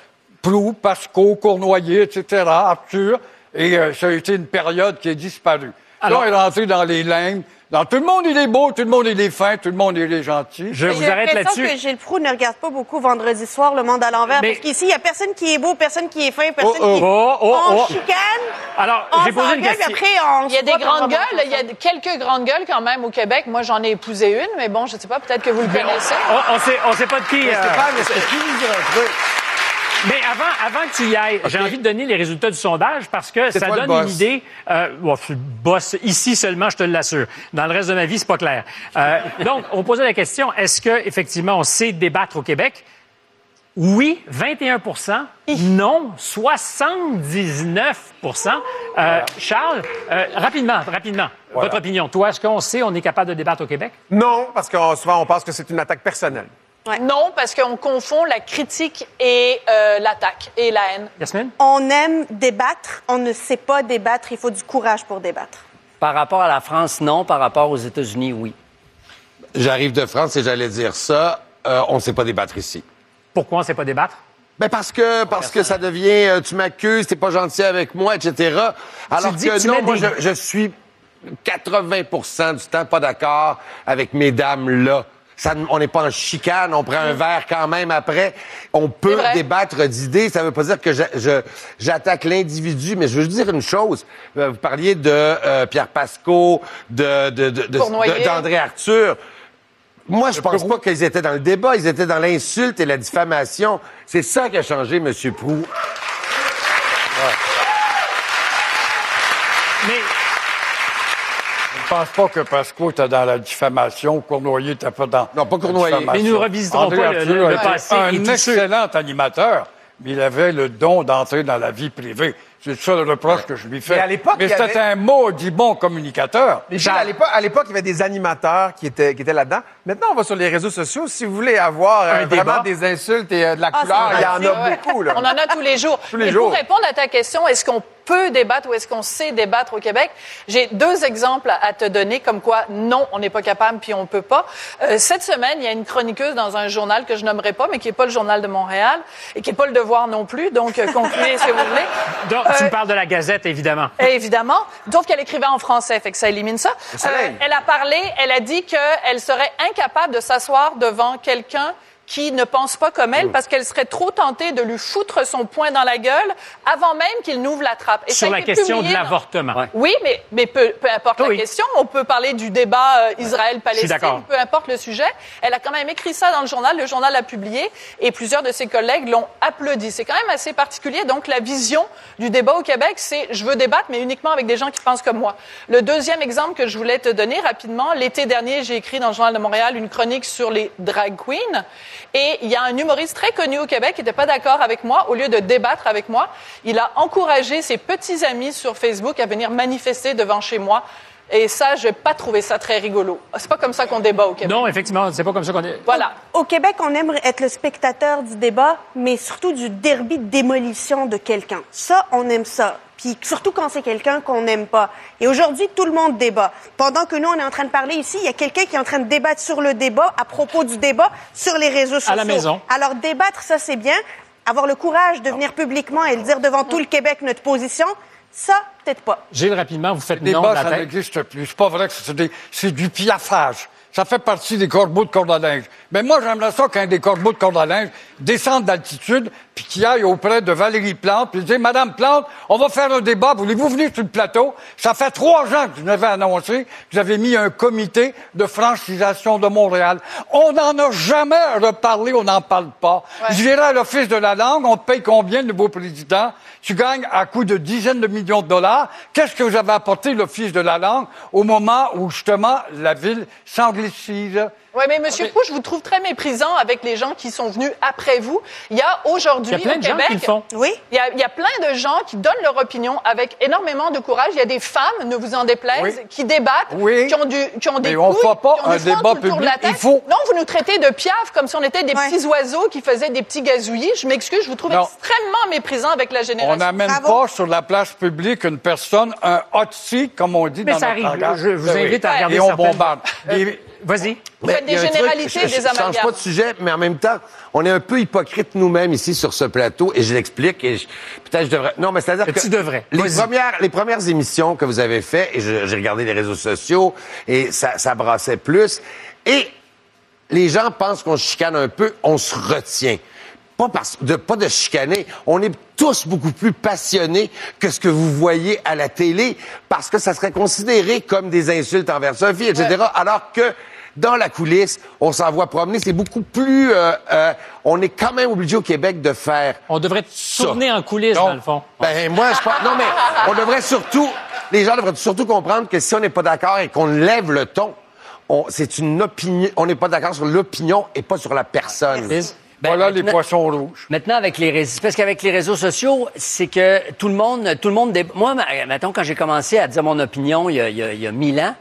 Prou, Pasco, Cournoyer, etc., Arthur, et euh, ça a été une période qui est disparue. Alors- là, on est rentré dans les lignes. Dans tout le monde, il est beau, tout le monde, il est fin, tout le monde, il est gentil. Je J'ai l'impression que Gilles Proux ne regarde pas beaucoup vendredi soir le monde à l'envers. Mais- Parce qu'ici, il n'y a personne qui est beau, personne qui est fin, personne Oh, oh. qui Oh, oh, on oh. chicane. Alors, on j'ai posé une question. puis Après, on Il y a des grandes gueules, il y a quelques grandes gueules quand même au Québec. Moi, j'en ai épousé une, mais bon, je sais pas, peut-être que vous le connaissez. On, on sait, on sait pas de qui. Mais avant, avant que tu y ailles, j'ai envie de donner les résultats du sondage parce que ça donne une idée. Euh, bon, je suis le boss ici seulement, je te l'assure. Dans le reste de ma vie, c'est pas clair. Euh, donc, on posait la question est-ce que effectivement on sait débattre au Québec? Oui, 21% Non, 79% euh, Charles, euh, rapidement, rapidement, votre opinion. Toi, est-ce qu'on sait on est capable de débattre au Québec? Non, parce que souvent on pense que c'est une attaque personnelle. Non, parce qu'on confond la critique et euh, l'attaque et la haine. Yasmine? On aime débattre, on ne sait pas débattre, il faut du courage pour débattre. Par rapport à la France, non. Par rapport aux États-Unis, oui. J'arrive de France et j'allais dire ça. Euh, on ne sait pas débattre ici. Pourquoi on ne sait pas débattre? Ben parce que parce que ça devient euh, tu m'accuses, t'es pas gentil avec moi, etc. Alors dis que que, tu non, moi des- je, je suis 80% du temps pas d'accord avec mesdames là. Ça, on n'est pas en chicane, on prend un verre quand même après. On peut débattre d'idées. Ça veut pas dire que je- je- j'attaque l'individu, mais je veux juste dire une chose. Euh, Vous parliez de euh, Pierre Pasco, de de- d'André Arthur. Moi, je pense pas qu'ils étaient dans le débat. Ils étaient dans l'insulte et la diffamation. C'est ça qui a changé, M. Prou. Mais Je pense pas que Pasco était dans la diffamation, Cournoyer était pas dans Non, pas Cournoyer. la diffamation. Mais nous revisiterons André pas le- le était passé Un excellent animateur, mais il avait le don d'entrer dans la vie privée. C'est ça le reproche que je lui fais. Mais à l'époque, Mais c'était avait- un maudit bon communicateur. Mais Gilles, à l'époque, à l'époque, il y avait des animateurs qui étaient, qui étaient là-dedans. Maintenant, on va sur les réseaux sociaux. Si vous voulez avoir euh, Un débat. vraiment des insultes et euh, de la Ah, couleur, il y en a ouais. beaucoup. Là. On en a tous les jours. Tous les Mais jours. pour répondre à ta question, est-ce qu'on peut débattre ou est-ce qu'on sait débattre au Québec? J'ai deux exemples à te donner comme quoi non, on n'est pas capable puis on peut pas. Euh, cette semaine, il y a une chroniqueuse dans un journal que je nommerai pas, mais qui est pas le journal de Montréal et qui est pas le Devoir non plus. Donc, euh, concluez si vous voulez. Donc, tu me parles de la Gazette, évidemment. Évidemment. Sauf qu'elle écrivait en français, fait que ça élimine ça. Euh, elle a parlé, elle a dit qu'elle serait incapable de s'asseoir devant quelqu'un qui ne pense pas comme elle parce qu'elle serait trop tentée de lui foutre son poing dans la gueule avant même qu'il n'ouvre la trappe. Et Sur la question de publié l'avortement. oui, mais, mais peu, peu importe la question. On peut parler du débat euh, Israël-Palestine, peu importe le sujet. Elle a quand même écrit ça dans le journal. Le journal l'a publié et plusieurs de ses collègues l'ont applaudi. C'est quand même assez particulier. Donc, la vision du débat au Québec, c'est je veux débattre, mais uniquement avec des gens qui pensent comme moi. Le deuxième exemple que je voulais te donner rapidement, l'été dernier, j'ai écrit dans le Journal de Montréal une chronique sur les drag queens. Et il y a un humoriste très connu au Québec qui n'était pas d'accord avec moi. Au lieu de débattre avec moi, il a encouragé ses petits amis sur Facebook à venir manifester devant chez moi. Et ça, je n'ai pas trouvé ça très rigolo. C'est pas comme ça qu'on débat au Québec. Non, effectivement, c'est pas comme ça qu'on est. Voilà. Au Québec, on aime être le spectateur du débat, mais surtout du derby de démolition de quelqu'un. Ça, on aime ça. Puis surtout quand c'est quelqu'un qu'on n'aime pas. Et aujourd'hui, tout le monde débat. Pendant que nous, on est en train de parler ici, il y a quelqu'un qui est en train de débattre sur le débat, à propos du débat, sur les réseaux sociaux. À la maison. Alors, débattre, ça, c'est bien. Avoir le courage de venir publiquement et de dire devant tout le Québec notre position, ça, peut-être pas. Gilles, rapidement, vous faites non de la ça n'existe plus. C'est pas vrai que c'est des- c'est du piaffage. Ça fait partie des corbeaux de corde à linge. Mais moi, j'aimerais ça qu'un des corbeaux de corde à linge descende d'altitude, puis qu'il aille auprès de Valérie Plante, puis dire, Madame Plante, on va faire un débat, voulez-vous venir sur le plateau? Ça fait trois ans que je l'avais annoncé, que j'avais mis un comité de francisation de Montréal. On n'en a jamais reparlé, on n'en parle pas. Je dirais à l'Office de la langue, on te paye combien, le nouveau président? Tu gagnes à coût de dizaines de millions de dollars. Qu'est-ce que vous avez apporté, l'Office de la langue, au moment où, justement, la ville Oui, mais Monsieur Pou, je vous trouve très méprisant avec les gens qui sont venus après vous. Il y a aujourd'hui au de gens Québec, qui le font. Oui. Il y, a, il y a plein de gens qui donnent leur opinion avec énormément de courage. Il y a des femmes, ne vous en déplaise, Oui. qui débattent, Oui. qui ont, du, qui ont des Mais on couilles, fera pas qui ont un débat de la public. Il faut- Non, vous nous traitez de piaf comme si on était des petits oiseaux qui faisaient des petits gazouillis. Je m'excuse, je vous trouve Non. extrêmement méprisant avec la génération. On n'amène pas sur la place publique une personne, un hot seat, comme on dit Mais dans ça notre arrive. langage. Je vous Ben oui. invite à regarder Et on certaines- bombarde. Des- Vas-y. Vous faites des généralités, je- des je, je change amalgames. pas de sujet, mais en même temps, on est un peu hypocrite nous-mêmes ici sur ce plateau, et je l'explique. Et je- peut-être je devrais. Non, mais c'est-à-dire que tu devrais. les premières, les premières émissions que vous avez faites, et j'ai regardé les réseaux sociaux, et ça, ça brassait plus. Et les gens pensent qu'on se chicane un peu, on se retient. Pas, parce, de, pas de chicaner. On est tous beaucoup plus passionnés que ce que vous voyez à la télé parce que ça serait considéré comme des insultes envers fille, etc. Alors que dans la coulisse, on s'envoie promener. C'est beaucoup plus... euh, euh, on est quand même obligé au Québec de faire... On devrait tourner en coulisses, dans le fond. Ben, moi, je pense... Non, mais on devrait surtout... Les gens devraient surtout comprendre que si on n'est pas d'accord et qu'on lève le ton, on- c'est une opinion... On n'est pas d'accord sur l'opinion et pas sur la personne. Voilà les poissons rouges. Maintenant, avec les réseaux, parce qu'avec les réseaux sociaux, c'est que tout le monde, tout le monde, dé- moi, mettons, quand j'ai commencé à dire mon opinion il y a, il y a- il y a mille ans,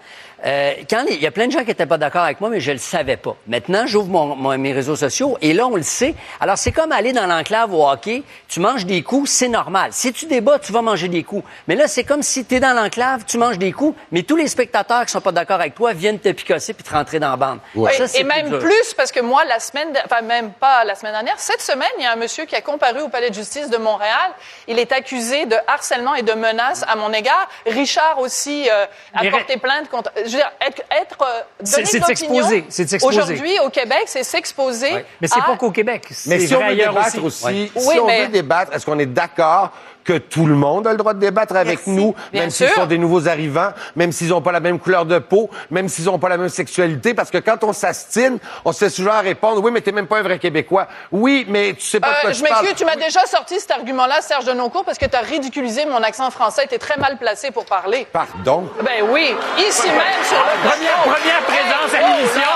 euh, quand les- il y a plein de gens qui n'étaient pas d'accord avec moi, mais je le savais pas. Maintenant, j'ouvre mon- mon- mes réseaux sociaux et là, on le sait. Alors, c'est comme aller dans l'enclave au hockey. Tu manges des coups, c'est normal. Si tu débats, tu vas manger des coups. Mais là, c'est comme si tu es dans l'enclave, tu manges des coups, mais tous les spectateurs qui sont pas d'accord avec toi viennent te picosser puis te rentrer dans la bande. Oui, Ça, et même plus, parce que moi, la semaine, enfin même pas la semaine dernière, cette semaine, il y a un monsieur qui a comparu au palais de justice de Montréal. Il est accusé de harcèlement et de menaces à mon égard. Richard aussi euh, a Mais porté plainte contre. Je veux dire, être, être euh, C'est- de s'exposer. Aujourd'hui, au Québec, c'est s'exposer. Mais c'est à- pas qu'au Québec. Mais c'est si on veut ailleurs débattre aussi. aussi, Oui, si on mais- veut débattre, est-ce qu'on est d'accord que tout le monde a le droit de débattre avec nous, Bien même s'ils sont des nouveaux arrivants, même s'ils n'ont pas la même couleur de peau, même s'ils n'ont pas la même sexualité, parce que quand on s'astine, on se fait souvent répondre, oui, mais t'es même pas un vrai Québécois. Oui, mais tu sais pas de Euh, quoi je m'excuse, tu m'as déjà sorti cet argument-là, Serge Denoncourt, parce que tu as ridiculisé mon accent français. Tu es très mal placé pour parler. Pardon? Ben oui, ici même sur le Première, première présence à Oh, l'émission.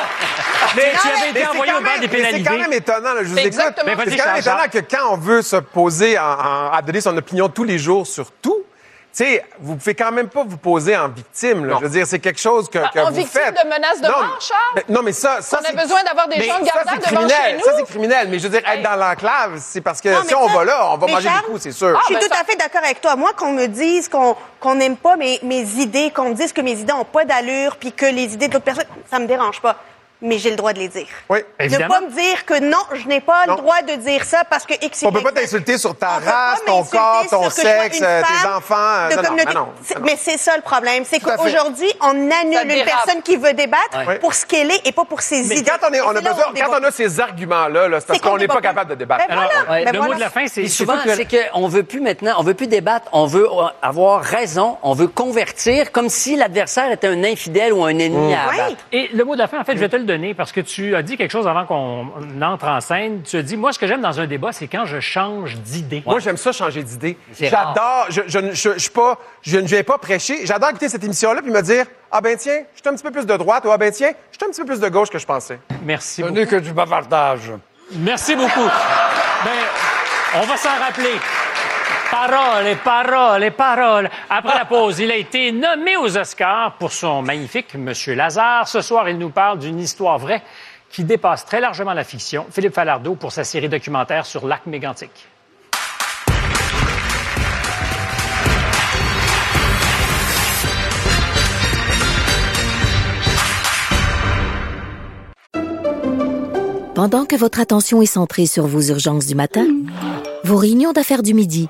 Mais tu avais été envoyé au banc des mais C'est quand pénalités. même étonnant, là, je vous écoute. C'est quand même étonnant que quand on veut se poser en- en- à donner son opinion tous les jours sur tout, tu sais, vous pouvez quand même pas vous poser en victime. Là. Je veux dire, c'est quelque chose que, que en vous victime faites. de menaces de non, mort, Charles? mais- non, mais ça, ça On a c'est- besoin d'avoir des mais gens de ça, gardien c'est devant criminel. chez nous? Ça, c'est criminel. Mais je veux dire, être dans l'enclave, c'est parce que Non, si on va là, on va mais manger Charles, des coups, c'est sûr. Je suis tout à fait d'accord avec toi. Moi, qu'on me dise qu'on qu'on n'aime pas mes, mes idées, qu'on me dise que mes idées n'ont pas d'allure, puis que les idées d'autres personnes, ça me dérange pas. Mais j'ai le droit de les dire. Oui, Ne pas me dire que non, je n'ai pas le droit de dire ça parce que X, On peut Y, pas t'insulter sur ta On peut race, ton corps, ton sexe, euh, tes enfants. de Non, non, mais non, C'est- mais c'est ça le problème, c'est à qu'aujourd'hui, on annule une personne qui veut débattre pour ce qu'elle est et pas pour ses Mais idées. quand on, est, Et on a besoin, quand on ces arguments-là, là, c'est parce qu'on n'est pas capable de débattre. Ben voilà. Ouais, Ben le voilà. mot de la fin, c'est souvent, c'est qu'on veut plus maintenant, on veut plus débattre, on veut avoir raison, on veut convertir comme si l'adversaire était un infidèle ou un ennemi à abattre. Et le mot de la fin, en fait, je vais te le donner parce que tu as dit quelque chose avant qu'on entre en scène. Tu as dit, moi, ce que j'aime dans un débat, c'est quand je change d'idée. Moi, j'aime ça changer d'idée. J'adore. Je, je, je, je, suis pas, je ne viens pas prêcher. J'adore écouter cette émission-là puis me dire Ah ben tiens, je suis un petit peu plus de droite ou Ah ben tiens, je suis un petit peu plus de gauche que je pensais. Merci Ce beaucoup. n'est que du bavardage. Merci beaucoup. Ben, on va s'en rappeler. Paroles, paroles, paroles. Après la pause, il a été nommé aux Oscars pour son magnifique Monsieur Lazare. Ce soir, il nous parle d'une histoire vraie qui dépasse très largement la fiction. Philippe Falardeau pour sa série documentaire sur Lac Mégantic. Pendant que votre attention est centrée sur vos urgences du matin, vos réunions d'affaires du midi,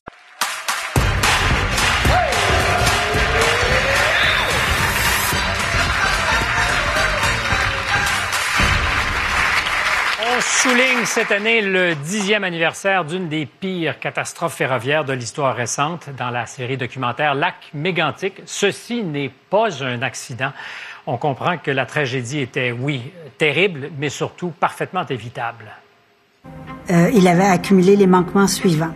souligne cette année le dixième anniversaire d'une des pires catastrophes ferroviaires de l'histoire récente dans la série documentaire Lac Mégantic. Ceci n'est pas un accident. On comprend que la tragédie était, oui, terrible, mais surtout parfaitement évitable. Euh, il avait accumulé les manquements suivants.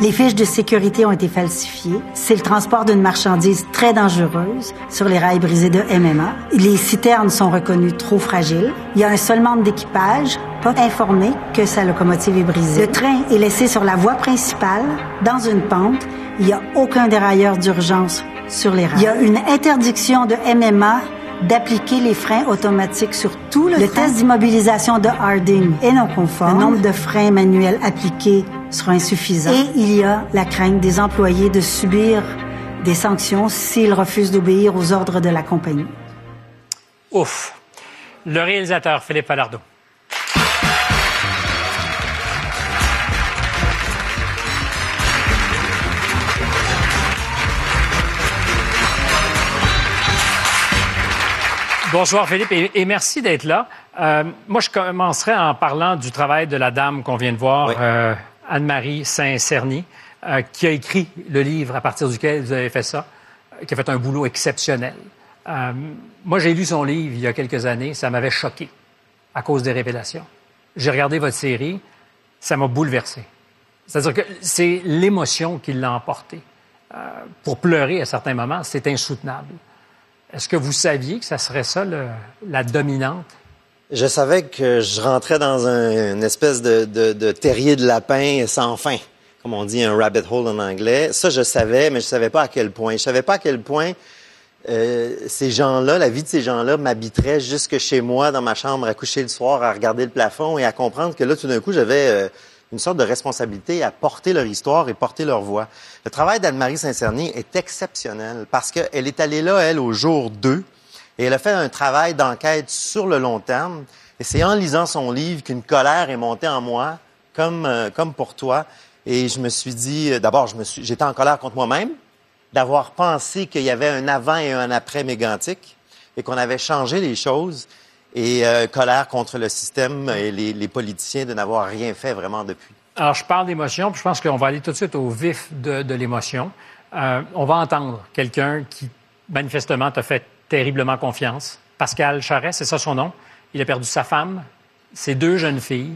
Les fiches de sécurité ont été falsifiées. C'est le transport d'une marchandise très dangereuse sur les rails brisés de MMA. Les citernes sont reconnues trop fragiles. Il y a un seul membre d'équipage pas informé que sa locomotive est brisée. Le train est laissé sur la voie principale, dans une pente. Il n'y a aucun dérailleur d'urgence sur les rails. Il y a une interdiction de MMA d'appliquer les freins automatiques sur tout le, le test d'immobilisation de Harding est non conforme. Le nombre de freins manuels appliqués sera insuffisant. Et il y a la crainte des employés de subir des sanctions s'ils refusent d'obéir aux ordres de la compagnie. Ouf. Le réalisateur Philippe Falardeau. Bonsoir Philippe et, et merci d'être là. Euh, moi, je commencerai en parlant du travail de la dame qu'on vient de voir, euh, Anne-Marie Saint-Cerny, euh, qui a écrit le livre à partir duquel vous avez fait ça, qui a fait un boulot exceptionnel. Moi, j'ai lu son livre il y a quelques années, ça m'avait choqué à cause des révélations. J'ai regardé votre série, ça m'a bouleversé. C'est-à-dire que c'est l'émotion qui l'a emporté. Pour pleurer à certains moments, c'est insoutenable. Est-ce que vous saviez que ça serait ça la dominante? Je savais que je rentrais dans un- une espèce de terrier de lapin sans fin, comme on dit un rabbit hole en anglais. Ça, je savais, mais je savais pas à quel point. Je savais pas à quel point euh, ces gens-là, la vie de ces gens-là m'habiterait jusque chez moi, dans ma chambre, à coucher le soir, à regarder le plafond et à comprendre que là, tout d'un coup, j'avais euh, une sorte de responsabilité à porter leur histoire et porter leur voix. Le travail d'Anne-Marie Saint-Cerny est exceptionnel parce qu'elle est allée là, elle, au jour 2, et elle a fait un travail d'enquête sur le long terme. Et c'est en lisant son livre qu'une colère est montée en moi, comme, euh, comme pour toi. Et je me suis dit, euh, d'abord, je me suis, j'étais en colère contre moi-même, d'avoir pensé qu'il y avait un avant et un après mégantique, et qu'on avait changé les choses, et euh, colère contre le système et les, politiciens de n'avoir rien fait vraiment depuis. Alors, je parle d'émotion, puis je pense qu'on va aller tout de suite au vif de, l'émotion. Euh, on va entendre quelqu'un qui, manifestement, t'a fait terriblement confiance. Pascal Charest, c'est ça son nom? Il a perdu sa femme, ses deux jeunes filles.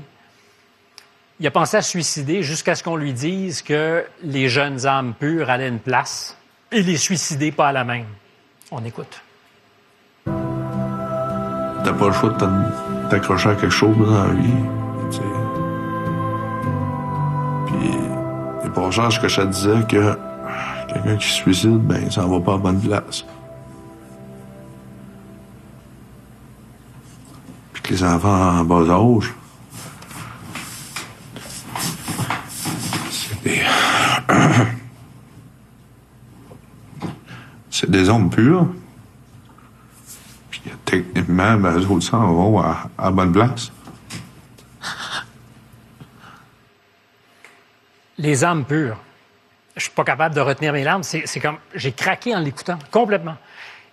Il a pensé à se suicider jusqu'à ce qu'on lui dise que les jeunes âmes pures allaient une place et les suicider pas à la même. On écoute. T'as pas le choix de t'accrocher à quelque chose dans la vie. Puis, c'est pour ça que je te disais que quelqu'un qui se suicide, ben, ça va pas à bonne place. Puis que les enfants en bas âge, c'est des. c'est des hommes purs. Techniquement, ben, autres s'en vont à, à bonne place. Les âmes pures. Je suis pas capable de retenir mes larmes. C'est comme j'ai craqué en l'écoutant complètement.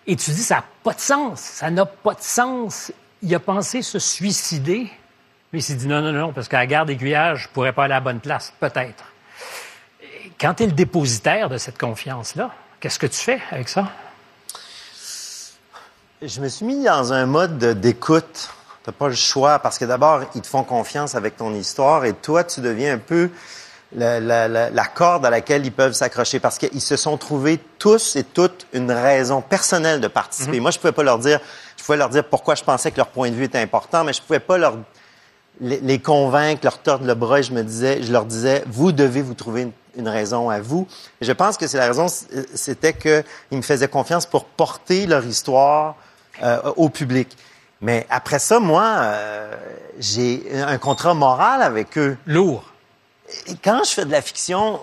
Et tu dis ça n'a pas de sens. Ça n'a pas de sens. Il a pensé se suicider, mais il s'est dit non non non parce qu'à la gare d'aiguillage, je pourrais pas aller à la bonne place, peut-être. Quand tu es le dépositaire de cette confiance là, qu'est-ce que tu fais avec ça? Je me suis mis dans un mode de- d'écoute. T'as pas le choix parce que d'abord, ils te font confiance avec ton histoire et toi, tu deviens un peu la, la- la- la corde à laquelle ils peuvent s'accrocher parce qu'ils se sont trouvés tous et toutes une raison personnelle de participer. Moi, je pouvais pas leur dire, je pouvais leur dire pourquoi je pensais que leur point de vue était important, mais je pouvais pas leur les, les convaincre, leur tordre le bras. Et je me disais, je leur disais, vous devez vous trouver une, une raison à vous. Et je pense que c'est la raison, c'était qu'ils me faisaient confiance pour porter leur histoire euh, au public. Mais après ça, moi, euh, j'ai un contrat moral avec eux. Lourd. Et quand je fais de la fiction,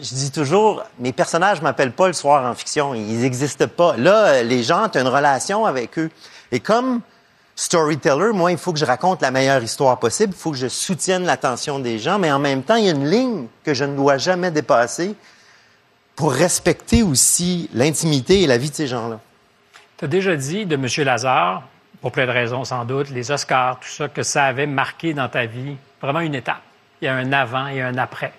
je dis toujours, mes personnages m'appellent pas le soir en fiction. Ils n'existent pas. Là, euh, les gens, tu as une relation avec eux. Et comme storyteller, moi, il faut que je raconte la meilleure histoire possible. Il faut que je soutienne l'attention des gens. Mais en même temps, il y a une ligne que je ne dois jamais dépasser pour respecter aussi l'intimité et la vie de ces gens-là. Tu as déjà dit de M. Lazare, pour plein de raisons sans doute, les Oscars, tout ça, que ça avait marqué dans ta vie vraiment une étape. Il y a un avant et un après.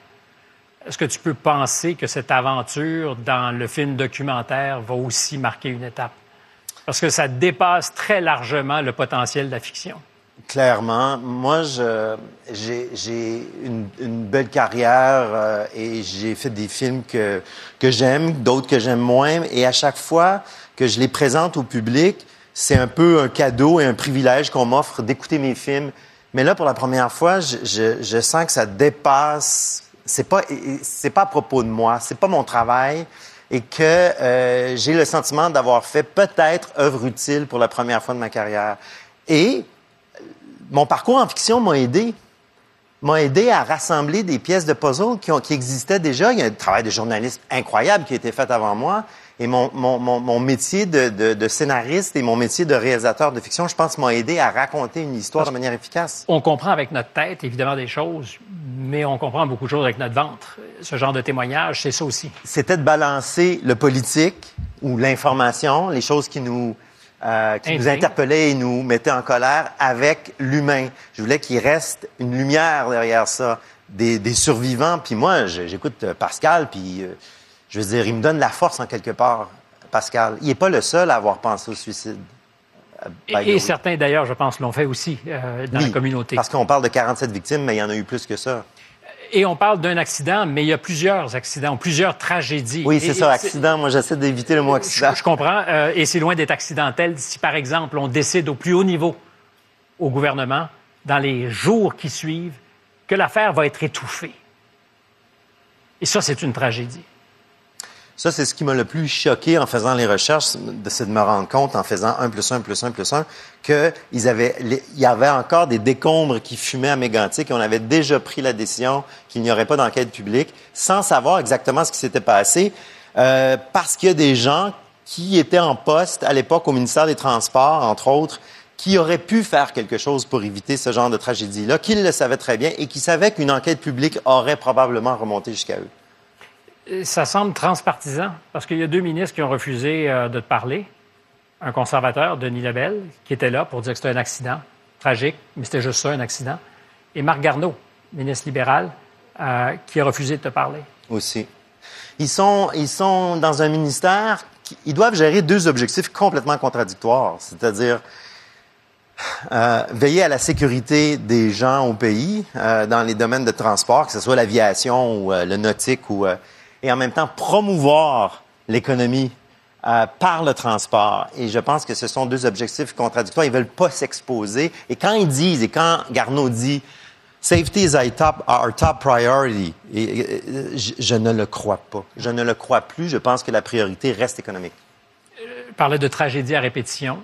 Est-ce que tu peux penser que cette aventure dans le film documentaire va aussi marquer une étape? Parce que ça dépasse très largement le potentiel de la fiction. Clairement, moi, j'ai, une belle carrière euh, et j'ai fait des films que, que j'aime, d'autres que j'aime moins. Et à chaque fois que je les présente au public, c'est un peu un cadeau et un privilège qu'on m'offre d'écouter mes films. Mais là, pour la première fois, je, je, je sens que ça dépasse. C'est pas, c'est pas à propos de moi, c'est pas mon travail et que euh, j'ai le sentiment d'avoir fait peut-être œuvre utile pour la première fois de ma carrière. Et mon parcours en fiction m'a aidé. M'a aidé à rassembler des pièces de puzzle qui, ont, qui existaient déjà. Il y a un travail de journaliste incroyable qui a été fait avant moi. Et mon, mon, mon, mon métier de, de, de scénariste et mon métier de réalisateur de fiction, je pense, m'a aidé à raconter une histoire de manière efficace. On comprend avec notre tête, évidemment, des choses, mais on comprend beaucoup de choses avec notre ventre. Ce genre de témoignage, c'est ça aussi. C'était de balancer le politique ou l'information, les choses qui nous, euh, qui nous Indignes. interpellaient et nous mettaient en colère avec l'humain. Je voulais qu'il reste une lumière derrière ça, des, des survivants. Puis moi, j'écoute euh, Pascal, puis euh, je veux dire, il me donne la force en quelque part, Pascal. Il n'est pas le seul à avoir pensé au suicide. euh, Et, certains, d'ailleurs, je pense, l'ont fait aussi euh, dans Oui, la communauté. Parce qu'on parle de 47 victimes, mais il y en a eu plus que ça. Et on parle d'un accident, mais il y a plusieurs accidents, plusieurs tragédies. Oui, c'est ça, accident. Moi, j'essaie d'éviter le mot accident. Je, je comprends. euh, et c'est loin d'être accidentel si, par exemple, on décide au plus haut niveau, au gouvernement, dans les jours qui suivent, que l'affaire va être étouffée. Et ça, c'est une tragédie. Ça, c'est ce qui m'a le plus choqué en faisant les recherches, c'est de me rendre compte, en faisant 1 plus 1 plus 1 plus 1, qu'il avaient, les- il y avait encore des décombres qui fumaient à Mégantic et on avait déjà pris la décision qu'il n'y aurait pas d'enquête publique sans savoir exactement ce qui s'était passé, euh, parce qu'il y a des gens qui étaient en poste à l'époque au ministère des Transports, entre autres, qui auraient pu faire quelque chose pour éviter ce genre de tragédie-là, qu'ils le savaient très bien et qui savaient qu'une enquête publique aurait probablement remonté jusqu'à eux. Ça semble transpartisan parce qu'il y a deux ministres qui ont refusé euh, de te parler. Un conservateur, Denis Lebel, qui était là pour dire que c'était un accident tragique, mais c'était juste ça, un accident. Et Marc Garneau, ministre libéral, euh, qui a refusé de te parler. aussi. Ils sont, ils sont dans un ministère, qui, ils doivent gérer deux objectifs complètement contradictoires, c'est-à-dire euh, veiller à la sécurité des gens au pays dans les domaines de transport, que ce soit l'aviation ou le nautique, ou, et en même temps promouvoir l'économie euh, par le transport. Et je pense que ce sont deux objectifs contradictoires. Ils veulent pas s'exposer. Et quand ils disent, et quand Garneau dit Safety is our top, our top priority. Et, et, et, je, je ne le crois pas. Je ne le crois plus. Je pense que la priorité reste économique. Je parlais de tragédie à répétition.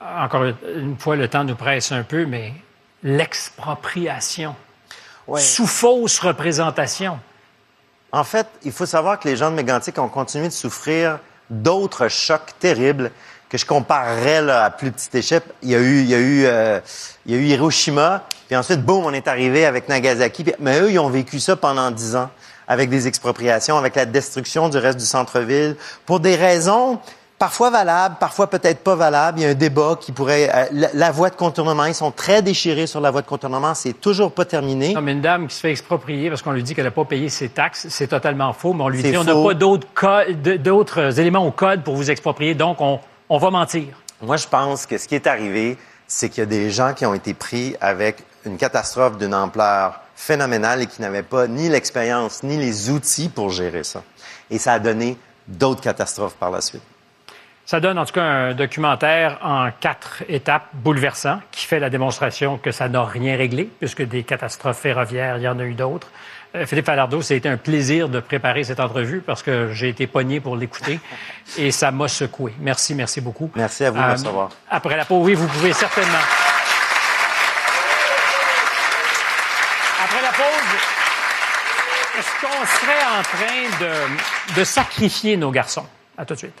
Encore une fois, le temps nous presse un peu, mais l'expropriation sous fausse représentation. En fait, il faut savoir que les gens de Mégantic ont continué de souffrir d'autres chocs terribles que je comparerais à plus petite échelle. Euh, il y a eu Hiroshima, puis ensuite, boum, on est arrivé avec Nagasaki. Mais eux, ils ont vécu ça pendant dix ans, avec des expropriations, avec la destruction du reste du centre-ville, pour des raisons parfois valables, parfois peut-être pas valables. Il y a un débat qui pourrait... euh, la, la voie de contournement, ils sont très déchirés sur la voie de contournement. C'est toujours pas terminé. Comme une dame qui se fait exproprier parce qu'on lui dit qu'elle n'a pas payé ses taxes, c'est totalement faux, mais on lui dit on n'a faux. pas d'autres co- de- d'autres éléments au code pour vous exproprier, donc on, on va mentir. Moi, je pense que ce qui est arrivé, c'est qu'il y a des gens qui ont été pris avec une catastrophe d'une ampleur phénoménale et qui n'avaient pas ni l'expérience ni les outils pour gérer ça. Et ça a donné d'autres catastrophes par la suite. Ça donne en tout cas un documentaire en quatre étapes bouleversant qui fait la démonstration que ça n'a rien réglé, puisque des catastrophes ferroviaires, il y en a eu d'autres. Euh, Philippe Falardeau, ça a été un plaisir de préparer cette entrevue parce que j'ai été pogné pour l'écouter et ça m'a secoué. Merci, merci beaucoup. Merci à vous de Euh, recevoir. Après la pause, oui, vous pouvez certainement. Après la pause, est-ce qu'on serait en train de, de sacrifier nos garçons? À tout de suite.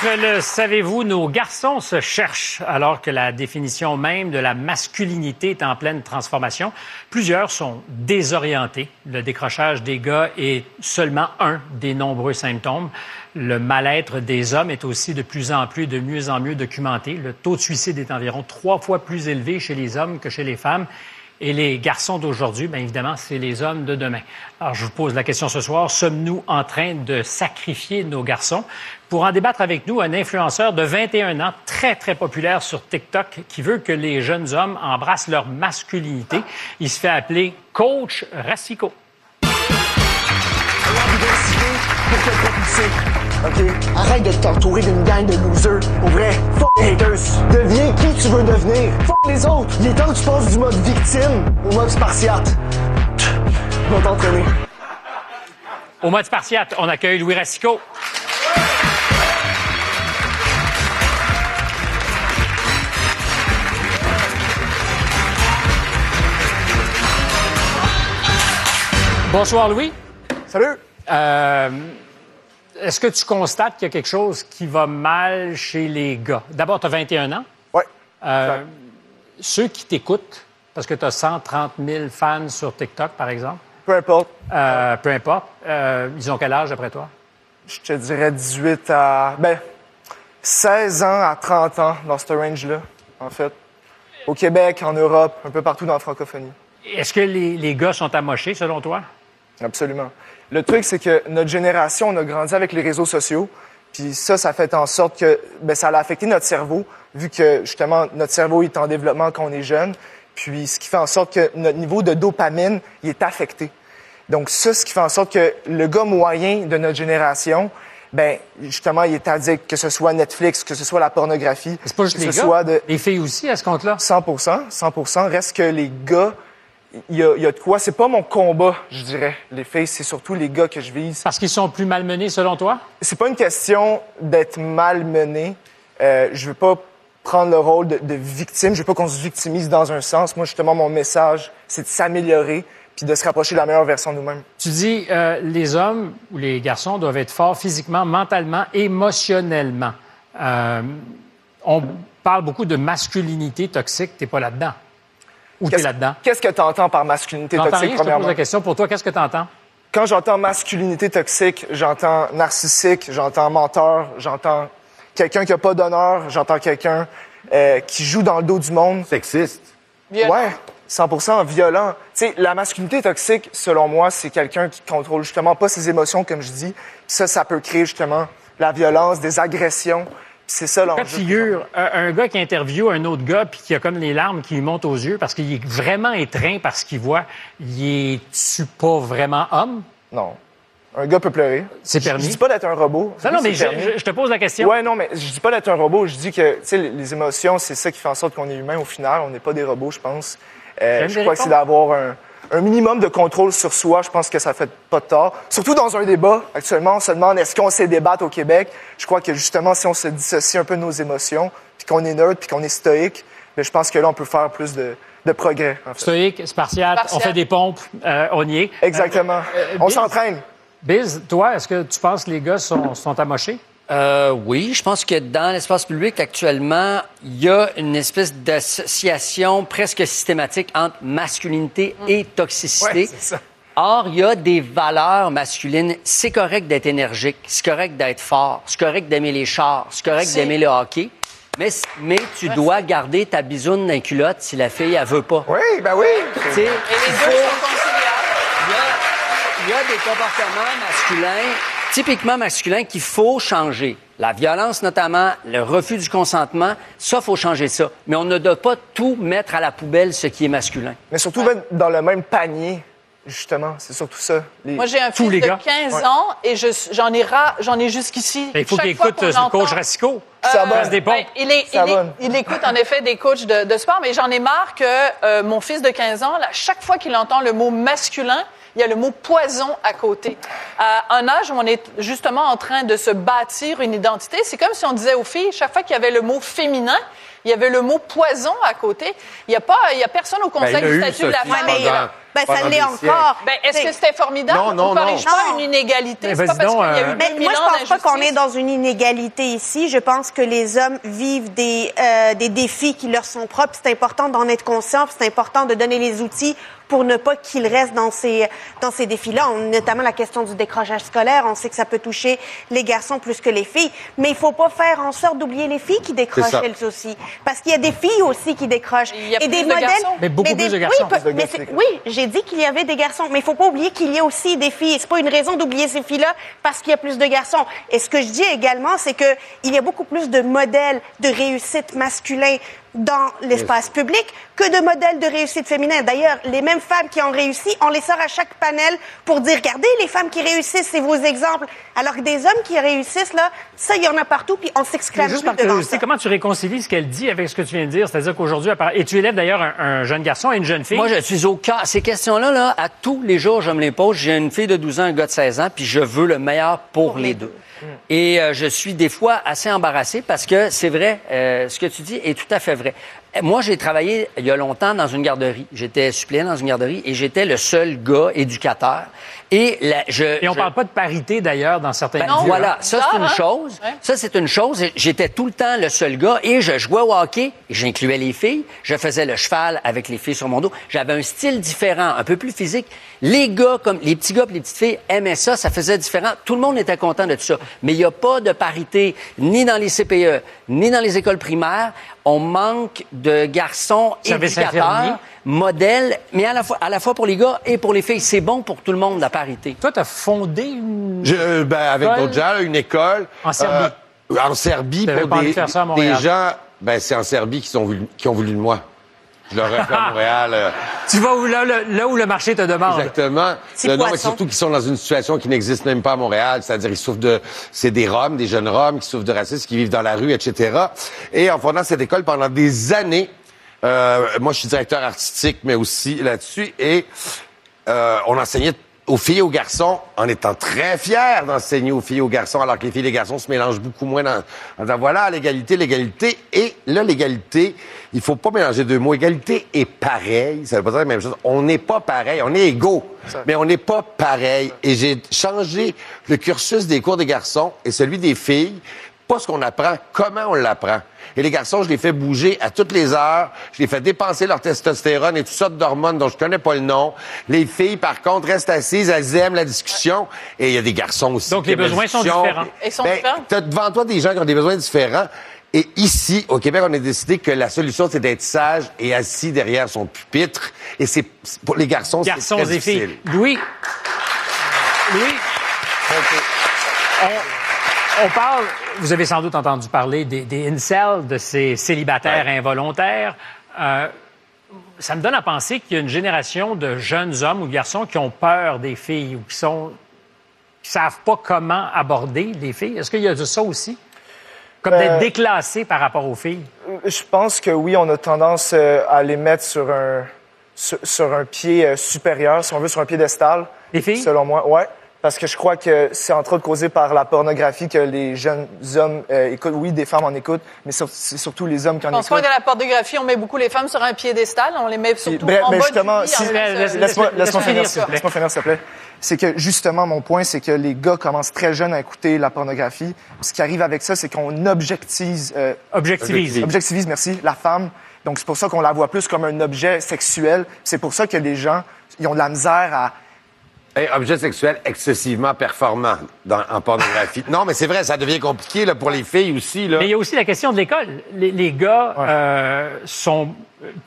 Peut-être le savez-vous, nos garçons se cherchent alors que la définition même de la masculinité est en pleine transformation. Plusieurs sont désorientés. Le décrochage des gars est seulement un des nombreux symptômes. Le mal-être des hommes est aussi de plus en plus, de mieux en mieux documenté. Le taux de suicide est environ trois fois plus élevé chez les hommes que chez les femmes. Et les garçons d'aujourd'hui, bien évidemment, c'est les hommes de demain. Alors, je vous pose la question ce soir. Sommes-nous en train de sacrifier nos garçons? Pour en débattre avec nous, un influenceur de 21 ans, très, très populaire sur TikTok, qui veut que les jeunes hommes embrassent leur masculinité. Il se fait appeler Coach Rassico. OK? Arrête de t'entourer d'une gang de losers. Pour vrai, fuck les haters. Deviens qui tu veux devenir. Fuck les autres. Il est temps que tu passes du mode victime au mode spartiate. Va t'entraîner. Au mode spartiate, on accueille Louis Racicot. Bonsoir, Louis. Salut. Euh, Est-ce que tu constates qu'il y a quelque chose qui va mal chez les gars? D'abord, tu as 21 ans. Oui. ceux qui t'écoutent, parce que tu as 130 000 fans sur TikTok, par exemple. Peu importe. Euh, peu importe. Euh, ils ont quel âge, après toi? Je te dirais 18 à. Ben, 16 ans à 30 ans dans ce range-là, en fait. Au Québec, en Europe, un peu partout dans la francophonie. Est-ce que les, les gars sont amochés, selon toi? Absolument. Le truc, c'est que notre génération, on a grandi avec les réseaux sociaux. Puis ça, ça fait en sorte que ben, ça a affecté notre cerveau, vu que justement, notre cerveau est en développement quand on est jeune. Puis ce qui fait en sorte que notre niveau de dopamine, il est affecté. Donc ça, ce qui fait en sorte que le gars moyen de notre génération, ben justement, il est addict, que ce soit Netflix, que ce soit la pornographie, C'est pas juste que les ce gars. soit de... Les filles aussi, à ce compte-là? 100% 100% Reste que les gars, il y a, il y a de quoi. C'est pas mon combat, je dirais. Les filles, c'est surtout les gars que je vise. Parce qu'ils sont plus malmenés, selon toi? C'est pas une question d'être malmené. Euh, je veux pas prendre le rôle de, de victime. Je veux pas qu'on se victimise dans un sens. Moi, justement, mon message, c'est de s'améliorer puis de se rapprocher de la meilleure version de nous-mêmes. Tu dis euh, les hommes ou les garçons doivent être forts physiquement, mentalement, émotionnellement. Euh, on parle beaucoup de masculinité toxique. T'es pas là-dedans. Ou t'es Qu'est-ce- là-dedans? Qu'est-ce que tu entends par masculinité toxique, rien? Je te pose premièrement? la question. Pour toi, qu'est-ce que tu entends? Quand j'entends masculinité toxique, j'entends narcissique, j'entends menteur, j'entends quelqu'un qui a pas d'honneur, j'entends quelqu'un euh, qui joue dans le dos du monde. Sexiste. Ouais, 100% violent. Tu sais, la masculinité toxique, selon moi, c'est quelqu'un qui contrôle justement pas ses émotions, comme je dis. Ça, ça peut créer justement la violence, des agressions. C'est ça l'enjeu. figure, un, un gars qui interviewe un autre gars puis qui a comme les larmes qui lui montent aux yeux parce qu'il est vraiment étreint par ce qu'il voit, il est-tu pas vraiment homme? Non. Un gars peut pleurer. C'est permis? Je dis pas d'être un robot. Non, non, mais je, je- te pose la question. Ouais, non, mais je dis pas d'être un robot. Je dis que, tu sais, les, émotions, c'est ça qui fait en sorte qu'on est humain au final. On n'est pas des robots, je pense. Euh, je crois que c'est d'avoir un, un minimum de contrôle sur soi. Je pense que ça fait pas de tort. Surtout dans un débat. Actuellement, on se demande est-ce qu'on sait débattre au Québec? Je crois que justement, si on se dissocie un peu de nos émotions, puis qu'on est neutre, puis qu'on est stoïque, ben, je pense que là, on peut faire plus de, de progrès. en fait. Stoïque, spartiate, on fait des pompes, euh, on y est. Exactement. On Biz- s'entraîne. Biz, toi, est-ce que tu penses que les gars sont, sont amochés? Euh, oui, je pense que dans l'espace public actuellement, il y a une espèce d'association presque systématique entre masculinité et toxicité. Ouais, ça. Or, il y a des valeurs masculines. C'est correct d'être énergique, c'est correct d'être fort, c'est correct d'aimer les chars, c'est correct d'aimer le hockey. Mais, mais tu dois garder ta bisoune dans les culotte si la fille, elle veut pas. Oui, ben oui. Et les deux faut- sont conciliables. il y a- il y a des comportements masculins, typiquement masculins, qu'il faut changer. La violence, notamment, le refus du consentement, ça, faut changer ça. Mais on ne doit pas tout mettre à la poubelle, ce qui est masculin. Mais surtout mettre dans le même panier, justement. C'est surtout ça. Les- Moi, j'ai un tous fils les de gars. 15 Ouais. ans et je- j'en ai, ra- j'en ai jusqu'ici. Il faut qu'il écoute euh, le coach Racicot. Ça va. Fasse des pompes. Ben, il, est- Ça il est- va. il écoute en effet des coachs de, de sport, mais j'en ai marre que euh, mon fils de 15 ans, là, chaque fois qu'il entend le mot masculin, il y a le mot poison à côté. À un âge où on est justement en train de se bâtir une identité, c'est comme si on disait aux filles, chaque fois qu'il y avait le mot féminin, il y avait le mot poison à côté. Il n'y a, pas- il y a personne au Conseil Ben, il a du eu, statut de la Sophie, pendant- Ben, ça l'est encore. Ben, est-ce que c'était formidable Non, non, ou corrige non. pas une inégalité? Mais C'est pas parce qu'il y a eu Mais 2000 moi, je pense pas qu'on est dans une inégalité ici. Je pense que les hommes vivent des, euh, des défis qui leur sont propres. C'est important d'en être conscient. C'est important de donner les outils pour ne pas qu'ils restent dans ces, dans ces défis-là. On- Notamment la question du décrochage scolaire. On sait que ça peut toucher les garçons plus que les filles. Mais il faut pas faire en sorte d'oublier les filles qui décrochent elles aussi. Parce qu'il y a des filles aussi qui décrochent. Il y a Et plus des de modèles. garçons. Mais beaucoup des- plus de garçons. Oui, mais oui, j'ai dit qu'il y avait des garçons, mais il faut pas oublier qu'il y a aussi des filles. C'est pas une raison d'oublier ces filles-là parce qu'il y a plus de garçons. Et ce que je dis également, c'est que il y a beaucoup plus de modèles de réussite masculins dans l'espace public que de modèles de réussite féminin. D'ailleurs, les mêmes femmes qui ont réussi, on les sort à chaque panel pour dire, regardez, les femmes qui réussissent, c'est vos exemples. Alors que des hommes qui réussissent, là, ça, il y en a partout, puis on s'exclame Juste plus par devant curiosité, ça. comment tu réconcilies ce qu'elle dit avec ce que tu viens de dire? C'est-à-dire qu'aujourd'hui, et tu élèves d'ailleurs un, un jeune garçon et une jeune fille? Moi, je suis au cas. Ces questions-là, là, à tous les jours, je me les pose. J'ai une fille de 12 ans, un gars de 16 ans, puis je veux le meilleur pour, les deux. Et euh, je suis des fois assez embarrassé parce que c'est vrai, euh, ce que tu dis est tout à fait vrai. Euh, Moi, j'ai travaillé il y a longtemps dans une garderie. J'étais suppléant dans une garderie et j'étais le seul gars éducateur. Et, la- je, Et on je- parle pas de parité d'ailleurs dans certains ben, milieux, voilà, hein. ça c'est une chose. Ça c'est une chose. J'étais tout le temps le seul gars et je jouais au hockey. et J'incluais les filles. Je faisais le cheval avec les filles sur mon dos. J'avais un style différent, un peu plus physique. Les gars, comme les petits gars et les petites filles, aimaient ça. Ça faisait différent. Tout le monde était content de tout ça. Mais il n'y a pas de parité ni dans les CPE, ni dans les écoles primaires. On manque de garçons éducateurs, modèles, mais à la fois, à la fois pour les gars et pour les filles. C'est bon pour tout le monde la parité. Toi, tu as fondé une Je, euh, ben, avec École? d'autres gens, une école. En Serbie? euh, en Serbie, pour des, de faire ça à des Montréal? gens. Ben, c'est en Serbie qui, sont voulu, qui ont voulu de moi. Je leur ai fait à Montréal. Tu vas où, là, là, là où le marché te demande. Exactement. C'est non, mais poisson. surtout qu'ils sont dans une situation qui n'existe même pas à Montréal, c'est-à-dire ils souffrent de, c'est des Roms, des jeunes Roms qui souffrent de racisme, qui vivent dans la rue, etc. Et en fondant cette école pendant des années, euh, moi je suis directeur artistique, mais aussi là-dessus, et euh, on enseignait aux filles et aux garçons en étant très fiers d'enseigner aux filles et aux garçons, alors que les filles et les garçons se mélangent beaucoup moins dans, en disant voilà, l'égalité, l'égalité. Et là, l'égalité, il faut pas mélanger deux mots. Égalité et pareil, ça veut pas dire la même chose. On n'est pas pareil, on est égaux, mais on n'est pas pareil. Et j'ai changé le cursus des cours des garçons et celui des filles, pas ce qu'on apprend, comment on l'apprend. Et les garçons, je les fais bouger à toutes les heures. Je les fais dépenser leur testostérone et toutes sortes d'hormones dont je connais pas le nom. Les filles, par contre, restent assises, elles aiment la discussion. Et il y a des garçons aussi. Donc, les besoins sont différents. Ils sont Ben, différents? T'as devant toi des gens qui ont des besoins différents. Et ici, au Québec, on a décidé que la solution, c'est d'être sage et assis derrière son pupitre. Et c'est c'est- pour les garçons, c'est Garçons très et filles. difficile. Louis. Louis. On, on parle, vous avez sans doute entendu parler des, des incels, de ces célibataires involontaires. Euh, ça me donne à penser qu'il y a une génération de jeunes hommes ou garçons qui ont peur des filles ou qui sont qui savent pas comment aborder les filles. Est-ce qu'il y a de ça aussi? Comme Ben- d'être déclassé par rapport aux filles? Je pense que oui, on a tendance euh, à les mettre sur un, sur, sur un pied euh, supérieur, si on veut, sur un piédestal. Les filles? Selon moi, ouais. Parce que je crois que c'est entre autres causé par la pornographie que les jeunes hommes euh, écoutent. Oui, des femmes en écoutent, mais c'est surtout les hommes qui en Je pense pas écoutent. que dans la pornographie, on met beaucoup les femmes sur un piédestal, on les met surtout Bref, en mais bas justement, du si- euh, laisse-moi laisse-moi laisse-moi finir, s'il te plaît. laisse-moi finir, s'il te plaît. C'est que justement, mon point, c'est que les gars commencent très jeunes à écouter la pornographie. Ce qui arrive avec ça, c'est qu'on objectivise, euh, Objectivise. objectivise, merci, la femme. Donc c'est pour ça qu'on la voit plus comme un objet sexuel. C'est pour ça que les gens, ils ont de la misère à Hey, objet sexuel excessivement performant dans- en pornographie. non, mais c'est vrai, ça devient compliqué là, pour les filles aussi. Là. Mais il y a aussi la question de l'école. Les, les gars euh, sont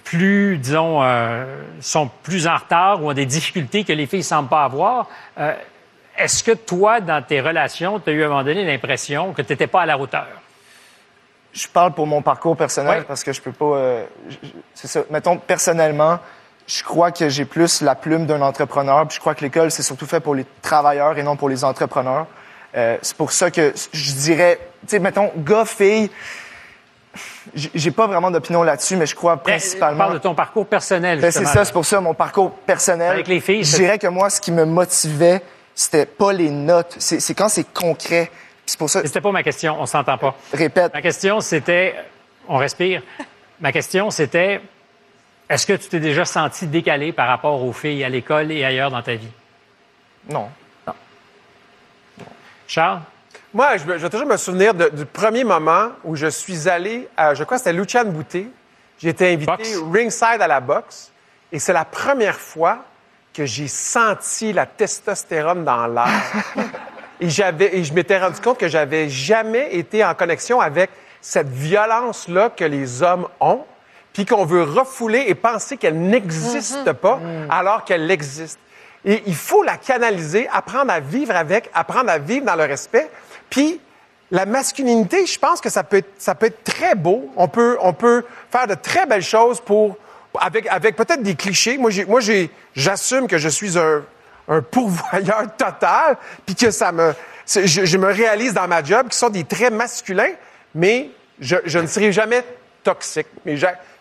plus, disons, euh, sont plus en retard ou ont des difficultés que les filles semblent pas avoir. Euh, Est-ce que toi, dans tes relations, tu as eu à un moment donné l'impression que tu n'étais pas à la hauteur? je parle pour mon parcours personnel Ouais. parce que je peux pas. euh, c'est ça. Mettons personnellement, je crois que j'ai plus la plume d'un entrepreneur. Puis je crois que l'école c'est surtout fait pour les travailleurs et non pour les entrepreneurs. Euh, c'est pour ça que je dirais, tu sais, mettons gars fille. J'ai pas vraiment d'opinion là-dessus, mais je crois principalement. parle de ton parcours personnel. Ben, c'est ça, c'est pour ça mon parcours personnel. Avec les filles, je dirais que moi, ce qui me motivait, c'était pas les notes, c'est quand c'est concret. C'est pour ça. C'était pas ma question, on s'entend pas. Répète. Ma question, c'était, on respire. Ma question, c'était, est-ce que tu t'es déjà senti décalé par rapport aux filles à l'école et ailleurs dans ta vie? Non. Charles? Moi, je, vais toujours me souvenir de- du premier moment où je suis allé à, je crois que c'était Luciane Bouté. J'ai été invité ringside à la boxe. Et c'est la première fois que j'ai senti la testostérone dans l'air. et, j'avais, et je m'étais rendu compte que j'avais jamais été en connexion avec cette violence-là que les hommes ont, puis qu'on veut refouler et penser qu'elle n'existe pas alors qu'elle existe. Et il faut la canaliser, apprendre à vivre avec, apprendre à vivre dans le respect. Puis, la masculinité, je pense que ça peut être, ça peut être très beau. On peut, on peut faire de très belles choses pour, avec, avec peut-être des clichés. Moi, j'ai, moi, j'ai, j'assume que je suis un, un pourvoyeur total, puis que ça me, je, je me réalise dans ma job qui sont des traits masculins, mais je, je ne serai jamais toxique. Mais,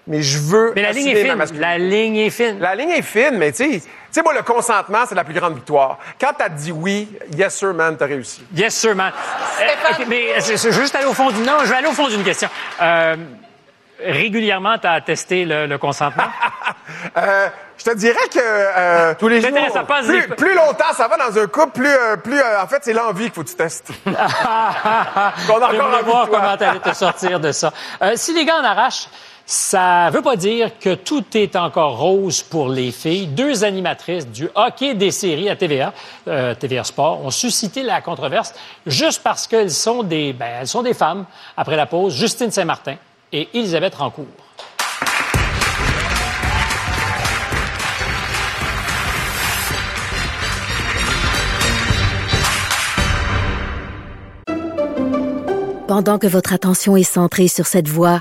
mais je veux. Mais la ligne est fine. La ligne est fine. La ligne est fine, mais tu sais, tu sais, moi, le consentement, c'est la plus grande victoire. Quand t'as dit oui, yes sir, man, t'as réussi. Yes, sir, man. Euh, mais c'est- c'est juste aller au fond d'une... Non, je vais aller au fond d'une question. Euh, régulièrement, tu as testé le, le consentement? Euh, je te dirais que euh, tous les jours, jours, ça passe plus, des- plus longtemps ça va dans un couple, plus, plus euh, en fait, c'est l'envie qu'il faut que tu testes. Qu'on a encore envie voir de toi. comment tu allais te sortir de ça. Euh, si les gars en arrachent, ça veut pas dire que tout est encore rose pour les filles. Deux animatrices du hockey des séries à TVA, euh, TVA Sport, ont suscité la controverse juste parce qu'elles sont des, ben, sont des femmes. Après la pause, Justine Saint-Martin et Elisabeth Rancourt. Pendant que votre attention est centrée sur cette voix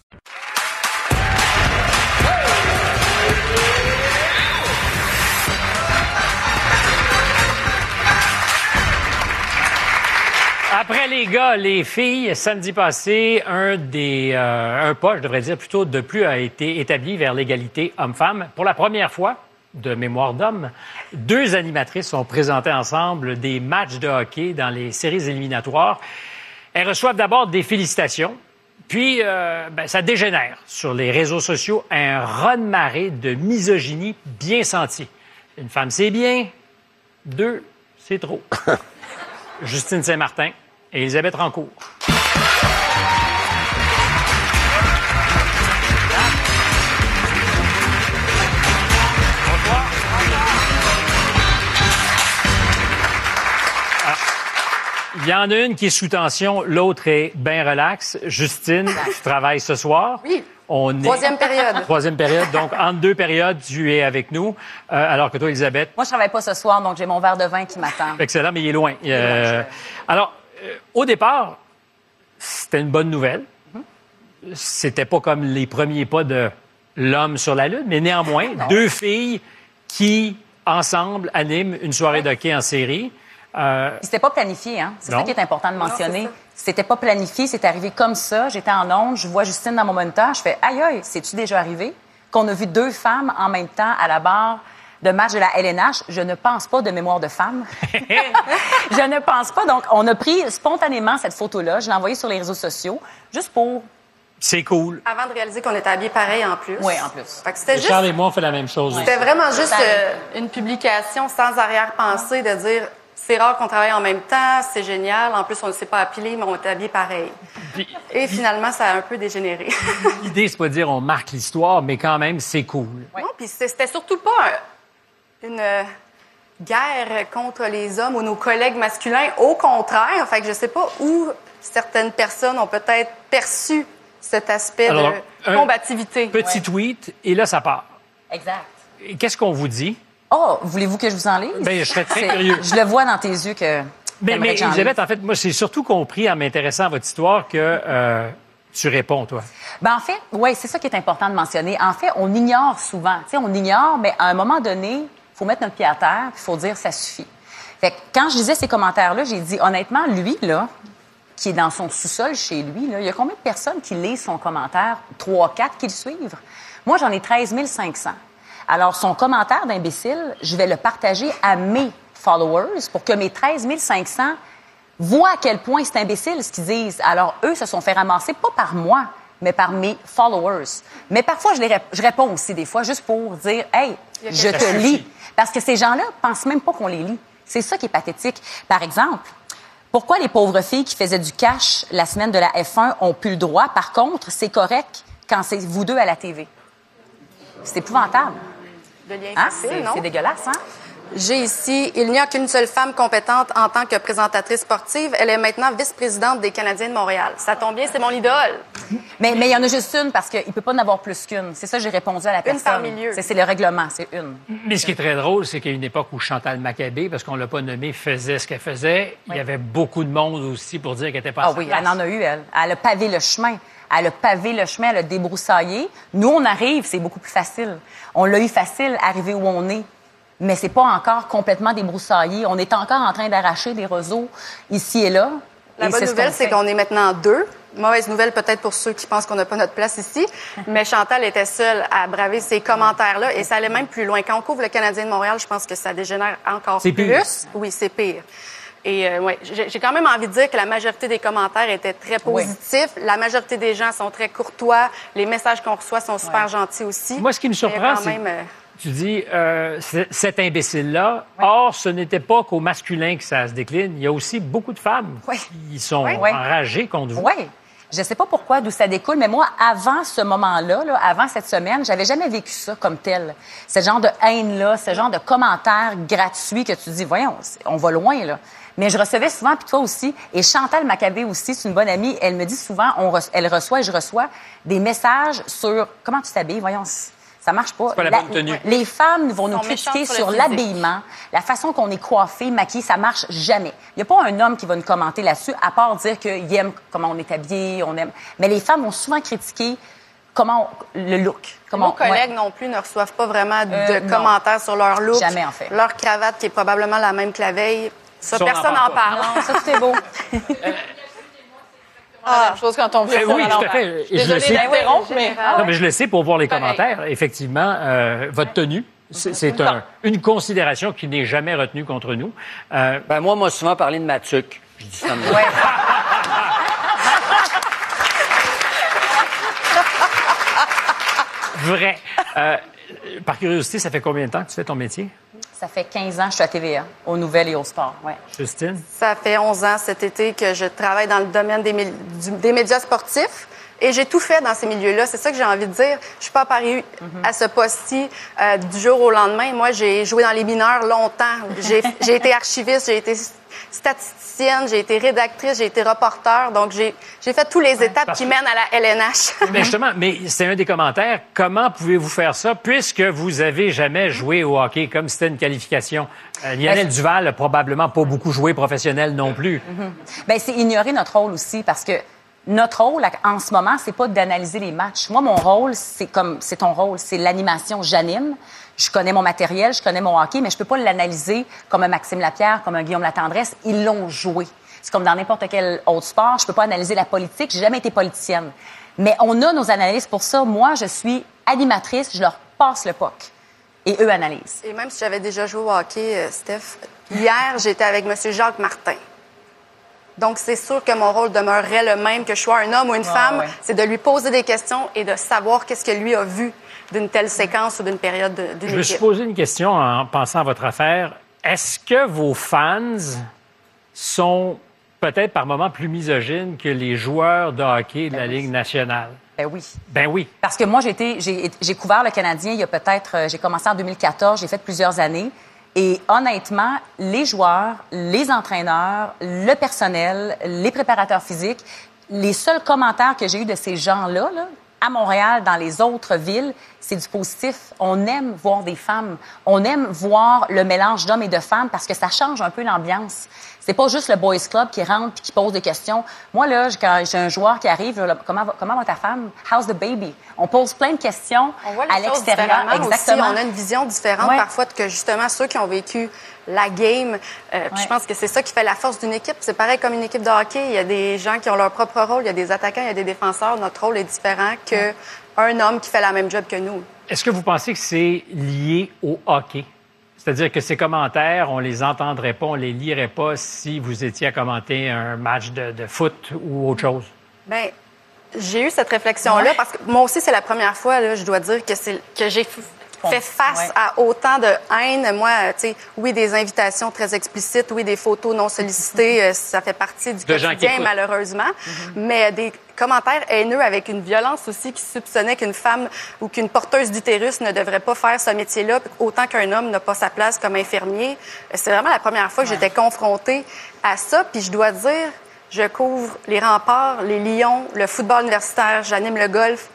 Après les gars, les filles, samedi passé, un des euh, un pas, je devrais dire plutôt de plus a été établi vers l'égalité homme-femme. Pour la première fois de mémoire d'homme, deux animatrices sont présentées ensemble des matchs de hockey dans les séries éliminatoires. Elles reçoivent d'abord des félicitations, puis euh, ben, ça dégénère sur les réseaux sociaux un raz-de-marée de misogynie bien senti. Une femme, c'est bien. Deux, c'est trop. Justine Saint-Martin et Elisabeth Rancourt. Ah, Il y en a une qui est sous tension, l'autre est bien relax. Justine, tu travailles ce soir. Oui. On est- Troisième période. Troisième période. Donc, entre deux périodes, tu es avec nous. Euh, alors que toi, Elisabeth, Moi, je travaille pas ce soir, donc j'ai mon verre de vin qui m'attend. Excellent, mais il est loin. Euh, alors, au départ, c'était une bonne nouvelle. C'était pas comme les premiers pas de l'homme sur la lune, mais néanmoins, deux filles qui, ensemble, animent une soirée de hockey en série. Euh, C'était pas planifié, hein? C'est ça qui est important de mentionner. C'était pas planifié, c'est arrivé comme ça. J'étais en onde, je vois Justine dans mon moniteur, je fais aïe aïe, c'est-tu déjà arrivé? Qu'on a vu deux femmes en même temps à la barre de match de la LNH. Je ne pense pas de mémoire de femme. je ne pense pas. Donc, on a pris spontanément cette photo-là, je l'ai envoyée sur les réseaux sociaux, juste pour. c'est cool. Avant de réaliser qu'on était habillés pareil en plus. Oui, en plus. Fait que c'était juste, Charles et moi, on fait la même chose. c'était vraiment juste euh, une publication sans arrière-pensée de dire c'est rare qu'on travaille en même temps, c'est génial. En plus, on ne s'est pas appelé, mais on est habillés pareil. Puis- Et finalement, ça a un peu dégénéré. L'idée, c'est pas de dire on marque l'histoire, mais quand même, c'est cool. Non, puis c'était c'était surtout pas un- une euh, guerre contre les hommes ou nos collègues masculins. Au contraire, fait que je sais pas où certaines personnes ont peut-être perçu cet aspect Alors, de combativité. Petit tweet, et là, ça part. Exact. Et Qu'est-ce qu'on vous dit? Oh, voulez-vous que je vous en lise? Ben, je serais très curieux. Je le vois dans tes yeux que. Mais, mais que Elisabeth, en fait, moi, j'ai surtout compris en m'intéressant à votre histoire que euh, tu réponds, toi? Ben en fait, oui, c'est ça qui est important de mentionner. En fait, on ignore souvent. Tu sais, on ignore, mais à un moment donné, faut mettre notre pied à terre, il faut dire ça suffit. Fait que quand je lisais ces commentaires-là, j'ai dit, honnêtement, lui, là, qui est dans son sous-sol chez lui, là, il y a combien de personnes qui lisent son commentaire? Trois, quatre qui le suivent? Moi, j'en ai 13 500. Alors, son commentaire d'imbécile, je vais le partager à mes followers pour que mes 13 500 voient à quel point c'est imbécile ce qu'ils disent. Alors, eux se sont fait ramasser, pas par moi, mais par mes followers. Mais parfois, je, les rép- je réponds aussi des fois juste pour dire, hey, je te lis. Parce que ces gens-là pensent même pas qu'on les lit. C'est ça qui est pathétique. Par exemple, pourquoi les pauvres filles qui faisaient du cash la semaine de la F1 ont plus le droit? Par contre, c'est correct quand c'est vous deux à la TV. C'est épouvantable. Hein? c'est dégueulasse, hein? J'ai ici, il n'y a qu'une seule femme compétente en tant que présentatrice sportive. Elle est maintenant vice-présidente des Canadiens de Montréal. Ça tombe bien, c'est mon idole. Mais mais il y en a juste une parce qu'il peut pas en avoir plus qu'une. C'est ça j'ai répondu à la personne. par milieu. C'est c'est le règlement, c'est une. Mais ce qui est très drôle, c'est qu'à une époque où Chantal Maccabé, parce qu'on l'a pas nommée, faisait ce qu'elle faisait, il y avait beaucoup de monde aussi pour dire qu'elle était pas Ah oui, place. elle en a eu, elle. Elle a pavé le chemin. Elle a pavé le chemin, elle a débroussaillé. Nous, on arrive, c'est beaucoup plus facile. On l'a eu facile, arriver où on est. Mais c'est pas encore complètement débroussaillé. On est encore en train d'arracher des roseaux ici et là. La Et bonne nouvelle, c'est qu'on est maintenant deux. Mauvaise nouvelle peut-être pour ceux qui pensent qu'on n'a pas notre place ici, mais Chantal était seule à braver ces commentaires-là et ça allait même plus loin. Quand on couvre le Canadien de Montréal, je pense que ça dégénère encore C'est plus. pire. Oui, c'est pire. Et euh, ouais, j'ai quand même envie de dire que la majorité des commentaires étaient très positifs. La majorité des gens sont très courtois. Les messages qu'on reçoit sont super gentils aussi. Moi, ce qui me surprend, quand c'est même, euh, tu dis euh, cet imbécile-là. Or, ce n'était pas qu'au masculin que ça se décline. Il y a aussi beaucoup de femmes qui sont enragées contre vous. Oui. Je sais pas pourquoi, d'où ça découle, mais moi, avant ce moment-là, là, avant cette semaine, j'avais jamais vécu ça comme tel. Ce genre de haine-là, ce genre de commentaires gratuits que tu dis, voyons, on va loin, là. Mais je recevais souvent, puis toi aussi, et Chantal Maccabé aussi, c'est une bonne amie, elle me dit souvent, on elle reçoit et je reçois des messages sur comment tu t'habilles, voyons, ça marche pas. C'est pas la bonne tenue. Les femmes vont nous critiquer sur l'habillement, la façon qu'on est coiffé, maquillé, ça marche jamais. Il n'y a pas un homme qui va nous commenter là-dessus, à part dire qu'il aime comment on est habillé, on aime. Mais les femmes vont souvent critiquer comment on- le look. Comment Nos collègues ouais. non plus ne reçoivent pas vraiment de Euh, non. commentaires sur leur look. Jamais, en fait. Leur cravate qui est probablement la même que la veille. Ça, personne parle n'en parle. Non, ça, tout est beau. même chose quand on Eh ça oui, tout à fait. Et je le Désolée sais. d'interrompre, mais... Non, mais je le sais pour voir les Pareil. commentaires. Effectivement, euh, votre tenue, c'est c'est un- une considération qui n'est jamais retenue contre nous. Euh, Ben, moi, on m'a souvent parlé de ma tuque. Je dis ça Ouais. vrai. Euh, par curiosité, ça fait combien de temps que tu fais ton métier, Ça fait 15 ans que je suis à TVA, aux nouvelles et au sport. Ouais. Justine? Ça fait 11 ans cet été que je travaille dans le domaine des, du- des médias sportifs. Et j'ai tout fait dans ces milieux-là. C'est ça que j'ai envie de dire. Je suis pas apparue à ce poste-ci euh, du jour au lendemain. Moi, j'ai joué dans les mineurs longtemps. J'ai j'ai été archiviste, j'ai été statisticienne, j'ai été rédactrice, j'ai été reporter. Donc, j'ai fait toutes les étapes qui que- mènent à la LNH. Mais justement, mais c'est un des commentaires. Comment pouvez-vous faire ça puisque vous avez jamais joué au hockey comme c'était une qualification? Euh, Lionel Duval a probablement pas beaucoup joué professionnel non plus. Ben, c'est ignorer notre rôle aussi parce que notre rôle en ce moment, c'est pas d'analyser les matchs. Moi, mon rôle, c'est comme c'est ton rôle, c'est l'animation. J'anime. Je connais mon matériel, je connais mon hockey, mais je peux pas l'analyser comme un Maxime Lapierre, comme un Guillaume Latendresse. Ils l'ont joué. C'est comme dans n'importe quel autre sport. Je peux pas analyser la politique. J'ai jamais été politicienne. Mais on a nos analyses pour ça. Moi, je suis animatrice. Je leur passe le POC. Et eux analysent. Et même si j'avais déjà joué au hockey, euh, Steph, hier, j'étais avec M. Jacques Martin. Donc, c'est sûr que mon rôle demeurerait le même, que je sois un homme ou une Ah, femme. ouais. C'est de lui poser des questions et de savoir qu'est-ce que lui a vu d'une telle séquence ou d'une période de- d'une Je me suis posé une question en pensant à votre affaire. Est-ce que vos fans sont peut-être par moments plus misogynes que les joueurs de hockey de la Ligue nationale? Ben oui. Ben oui. Parce que moi, j'ai couvert le Canadien il y a peut-être, euh, j'ai commencé en 2014, j'ai fait plusieurs années. Et honnêtement, les joueurs, les entraîneurs, le personnel, les préparateurs physiques, les seuls commentaires que j'ai eus de ces gens-là, là, à Montréal, dans les autres villes, c'est du positif. On aime voir des femmes. On aime voir le mélange d'hommes et de femmes parce que ça change un peu l'ambiance. C'est pas juste le boys club qui rentre puis qui pose des questions. Moi là, quand j'ai un joueur qui arrive, là, comment va, comment va ta femme? How's the baby? On pose plein de questions On voit les à l'extérieur. Exactement. Aussi. On a une vision différente Ouais. parfois que justement ceux qui ont vécu la game. euh, puis Je pense que c'est ça qui fait la force d'une équipe. C'est pareil comme une équipe de hockey. Il y a des gens qui ont leur propre rôle. Il y a des attaquants, il y a des défenseurs. Notre rôle est différent que un homme qui fait la même job que nous. Est-ce que vous pensez que c'est lié au hockey? C'est-à-dire que ces commentaires, on les entendrait pas, on les lirait pas si vous étiez à commenter un match de, de foot ou autre chose. Ben, j'ai eu cette réflexion-là parce que moi aussi, c'est la première fois, là, je dois dire, que, c'est, que j'ai fait face Ouais. à autant de haine. Moi, euh, tu sais, oui, des invitations très explicites, oui, des photos non sollicitées, euh, ça fait partie du De quotidien, malheureusement. Mais des commentaires haineux avec une violence aussi qui soupçonnait qu'une femme ou qu'une porteuse d'utérus ne devrait pas faire ce métier-là, autant qu'un homme n'a pas sa place comme infirmier. Euh, C'est vraiment la première fois que j'étais confrontée à ça. Puis je dois dire, je couvre les remparts, les lions, le football universitaire, j'anime le golf.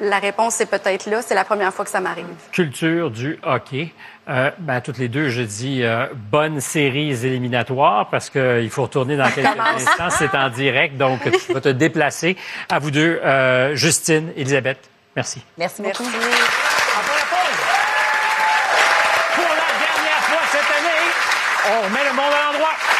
La réponse, c'est peut-être là. C'est la première fois que ça m'arrive. Culture du hockey. Euh, ben, toutes les deux, je dis euh, bonnes séries éliminatoires parce qu'il faut retourner dans quelques instants. C'est en direct, donc tu vas te déplacer. À vous deux, euh, Justine, Elisabeth, merci. Merci beaucoup. Pour la dernière fois cette année, on remet le monde à l'endroit.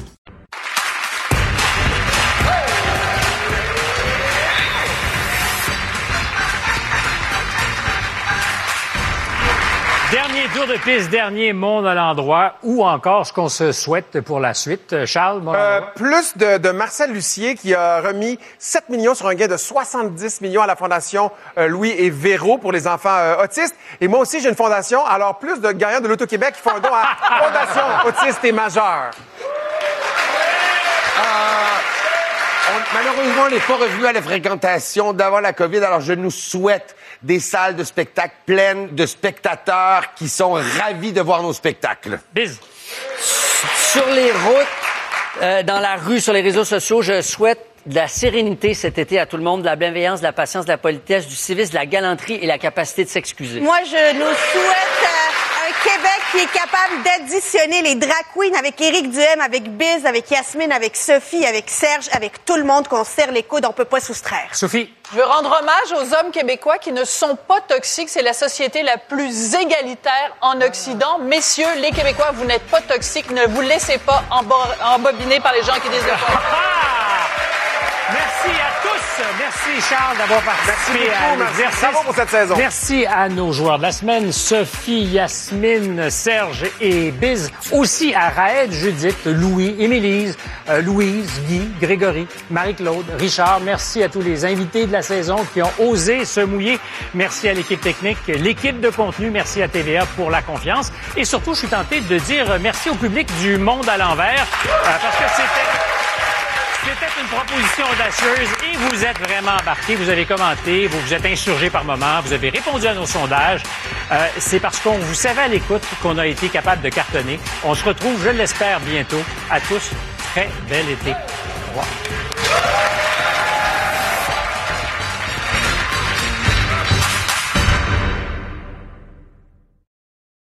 De piste, dernier monde à l'endroit, ou encore ce qu'on se souhaite pour la suite. Charles, mon Euh, plus de, de Marcel Lucier qui a remis 7 millions sur un gain de 70 millions à la Fondation euh, Louis et Véro pour les enfants euh, autistes. Et moi aussi, j'ai une fondation. Alors, plus de gagnants de l'Auto-Québec qui font un don à Fondation Autistes et Majeurs. On- malheureusement, on n'est pas revenu à la fréquentation d'avant la COVID, alors je nous souhaite des salles de spectacle pleines de spectateurs qui sont ravis de voir nos spectacles. Biz. Sur les routes, euh, dans la rue, sur les réseaux sociaux, je souhaite de la sérénité cet été à tout le monde, de la bienveillance, de la patience, de la politesse, du civisme, de la galanterie et la capacité de s'excuser. Moi, je nous souhaite euh, Québec qui est capable d'additionner les drag queens avec Éric Duhem, avec Biz, avec Yasmine, avec Sophie, avec Serge, avec tout le monde, qu'on serre les coudes, on peut pas soustraire. Sophie? Je veux rendre hommage aux hommes québécois qui ne sont pas toxiques. C'est la société la plus égalitaire en Occident. Messieurs, les Québécois, vous n'êtes pas toxiques. Ne vous laissez pas embo- embobiner par les gens qui disent le Merci Charles d'avoir participé Merci beaucoup, à merci. l'exercice. Bravo pour cette saison. Merci à nos joueurs de la semaine, Sophie, Yasmine, Serge et Biz. Aussi à Raed, Judith, Louis, Émilise, euh, Louise, Guy, Grégory, Marie-Claude, Richard. Merci à tous les invités de la saison qui ont osé se mouiller. Merci à l'équipe technique, l'équipe de contenu. Merci à TVA pour la confiance. Et surtout, je suis tenté de dire merci au public du Monde à l'envers euh, parce que c'était... C'était une proposition audacieuse et vous êtes vraiment embarqués. Vous avez commenté, vous vous êtes insurgés par moments, vous avez répondu à nos sondages. Euh, C'est parce qu'on vous savait à l'écoute qu'on a été capable de cartonner. On se retrouve, je l'espère, bientôt. À tous, très bel été.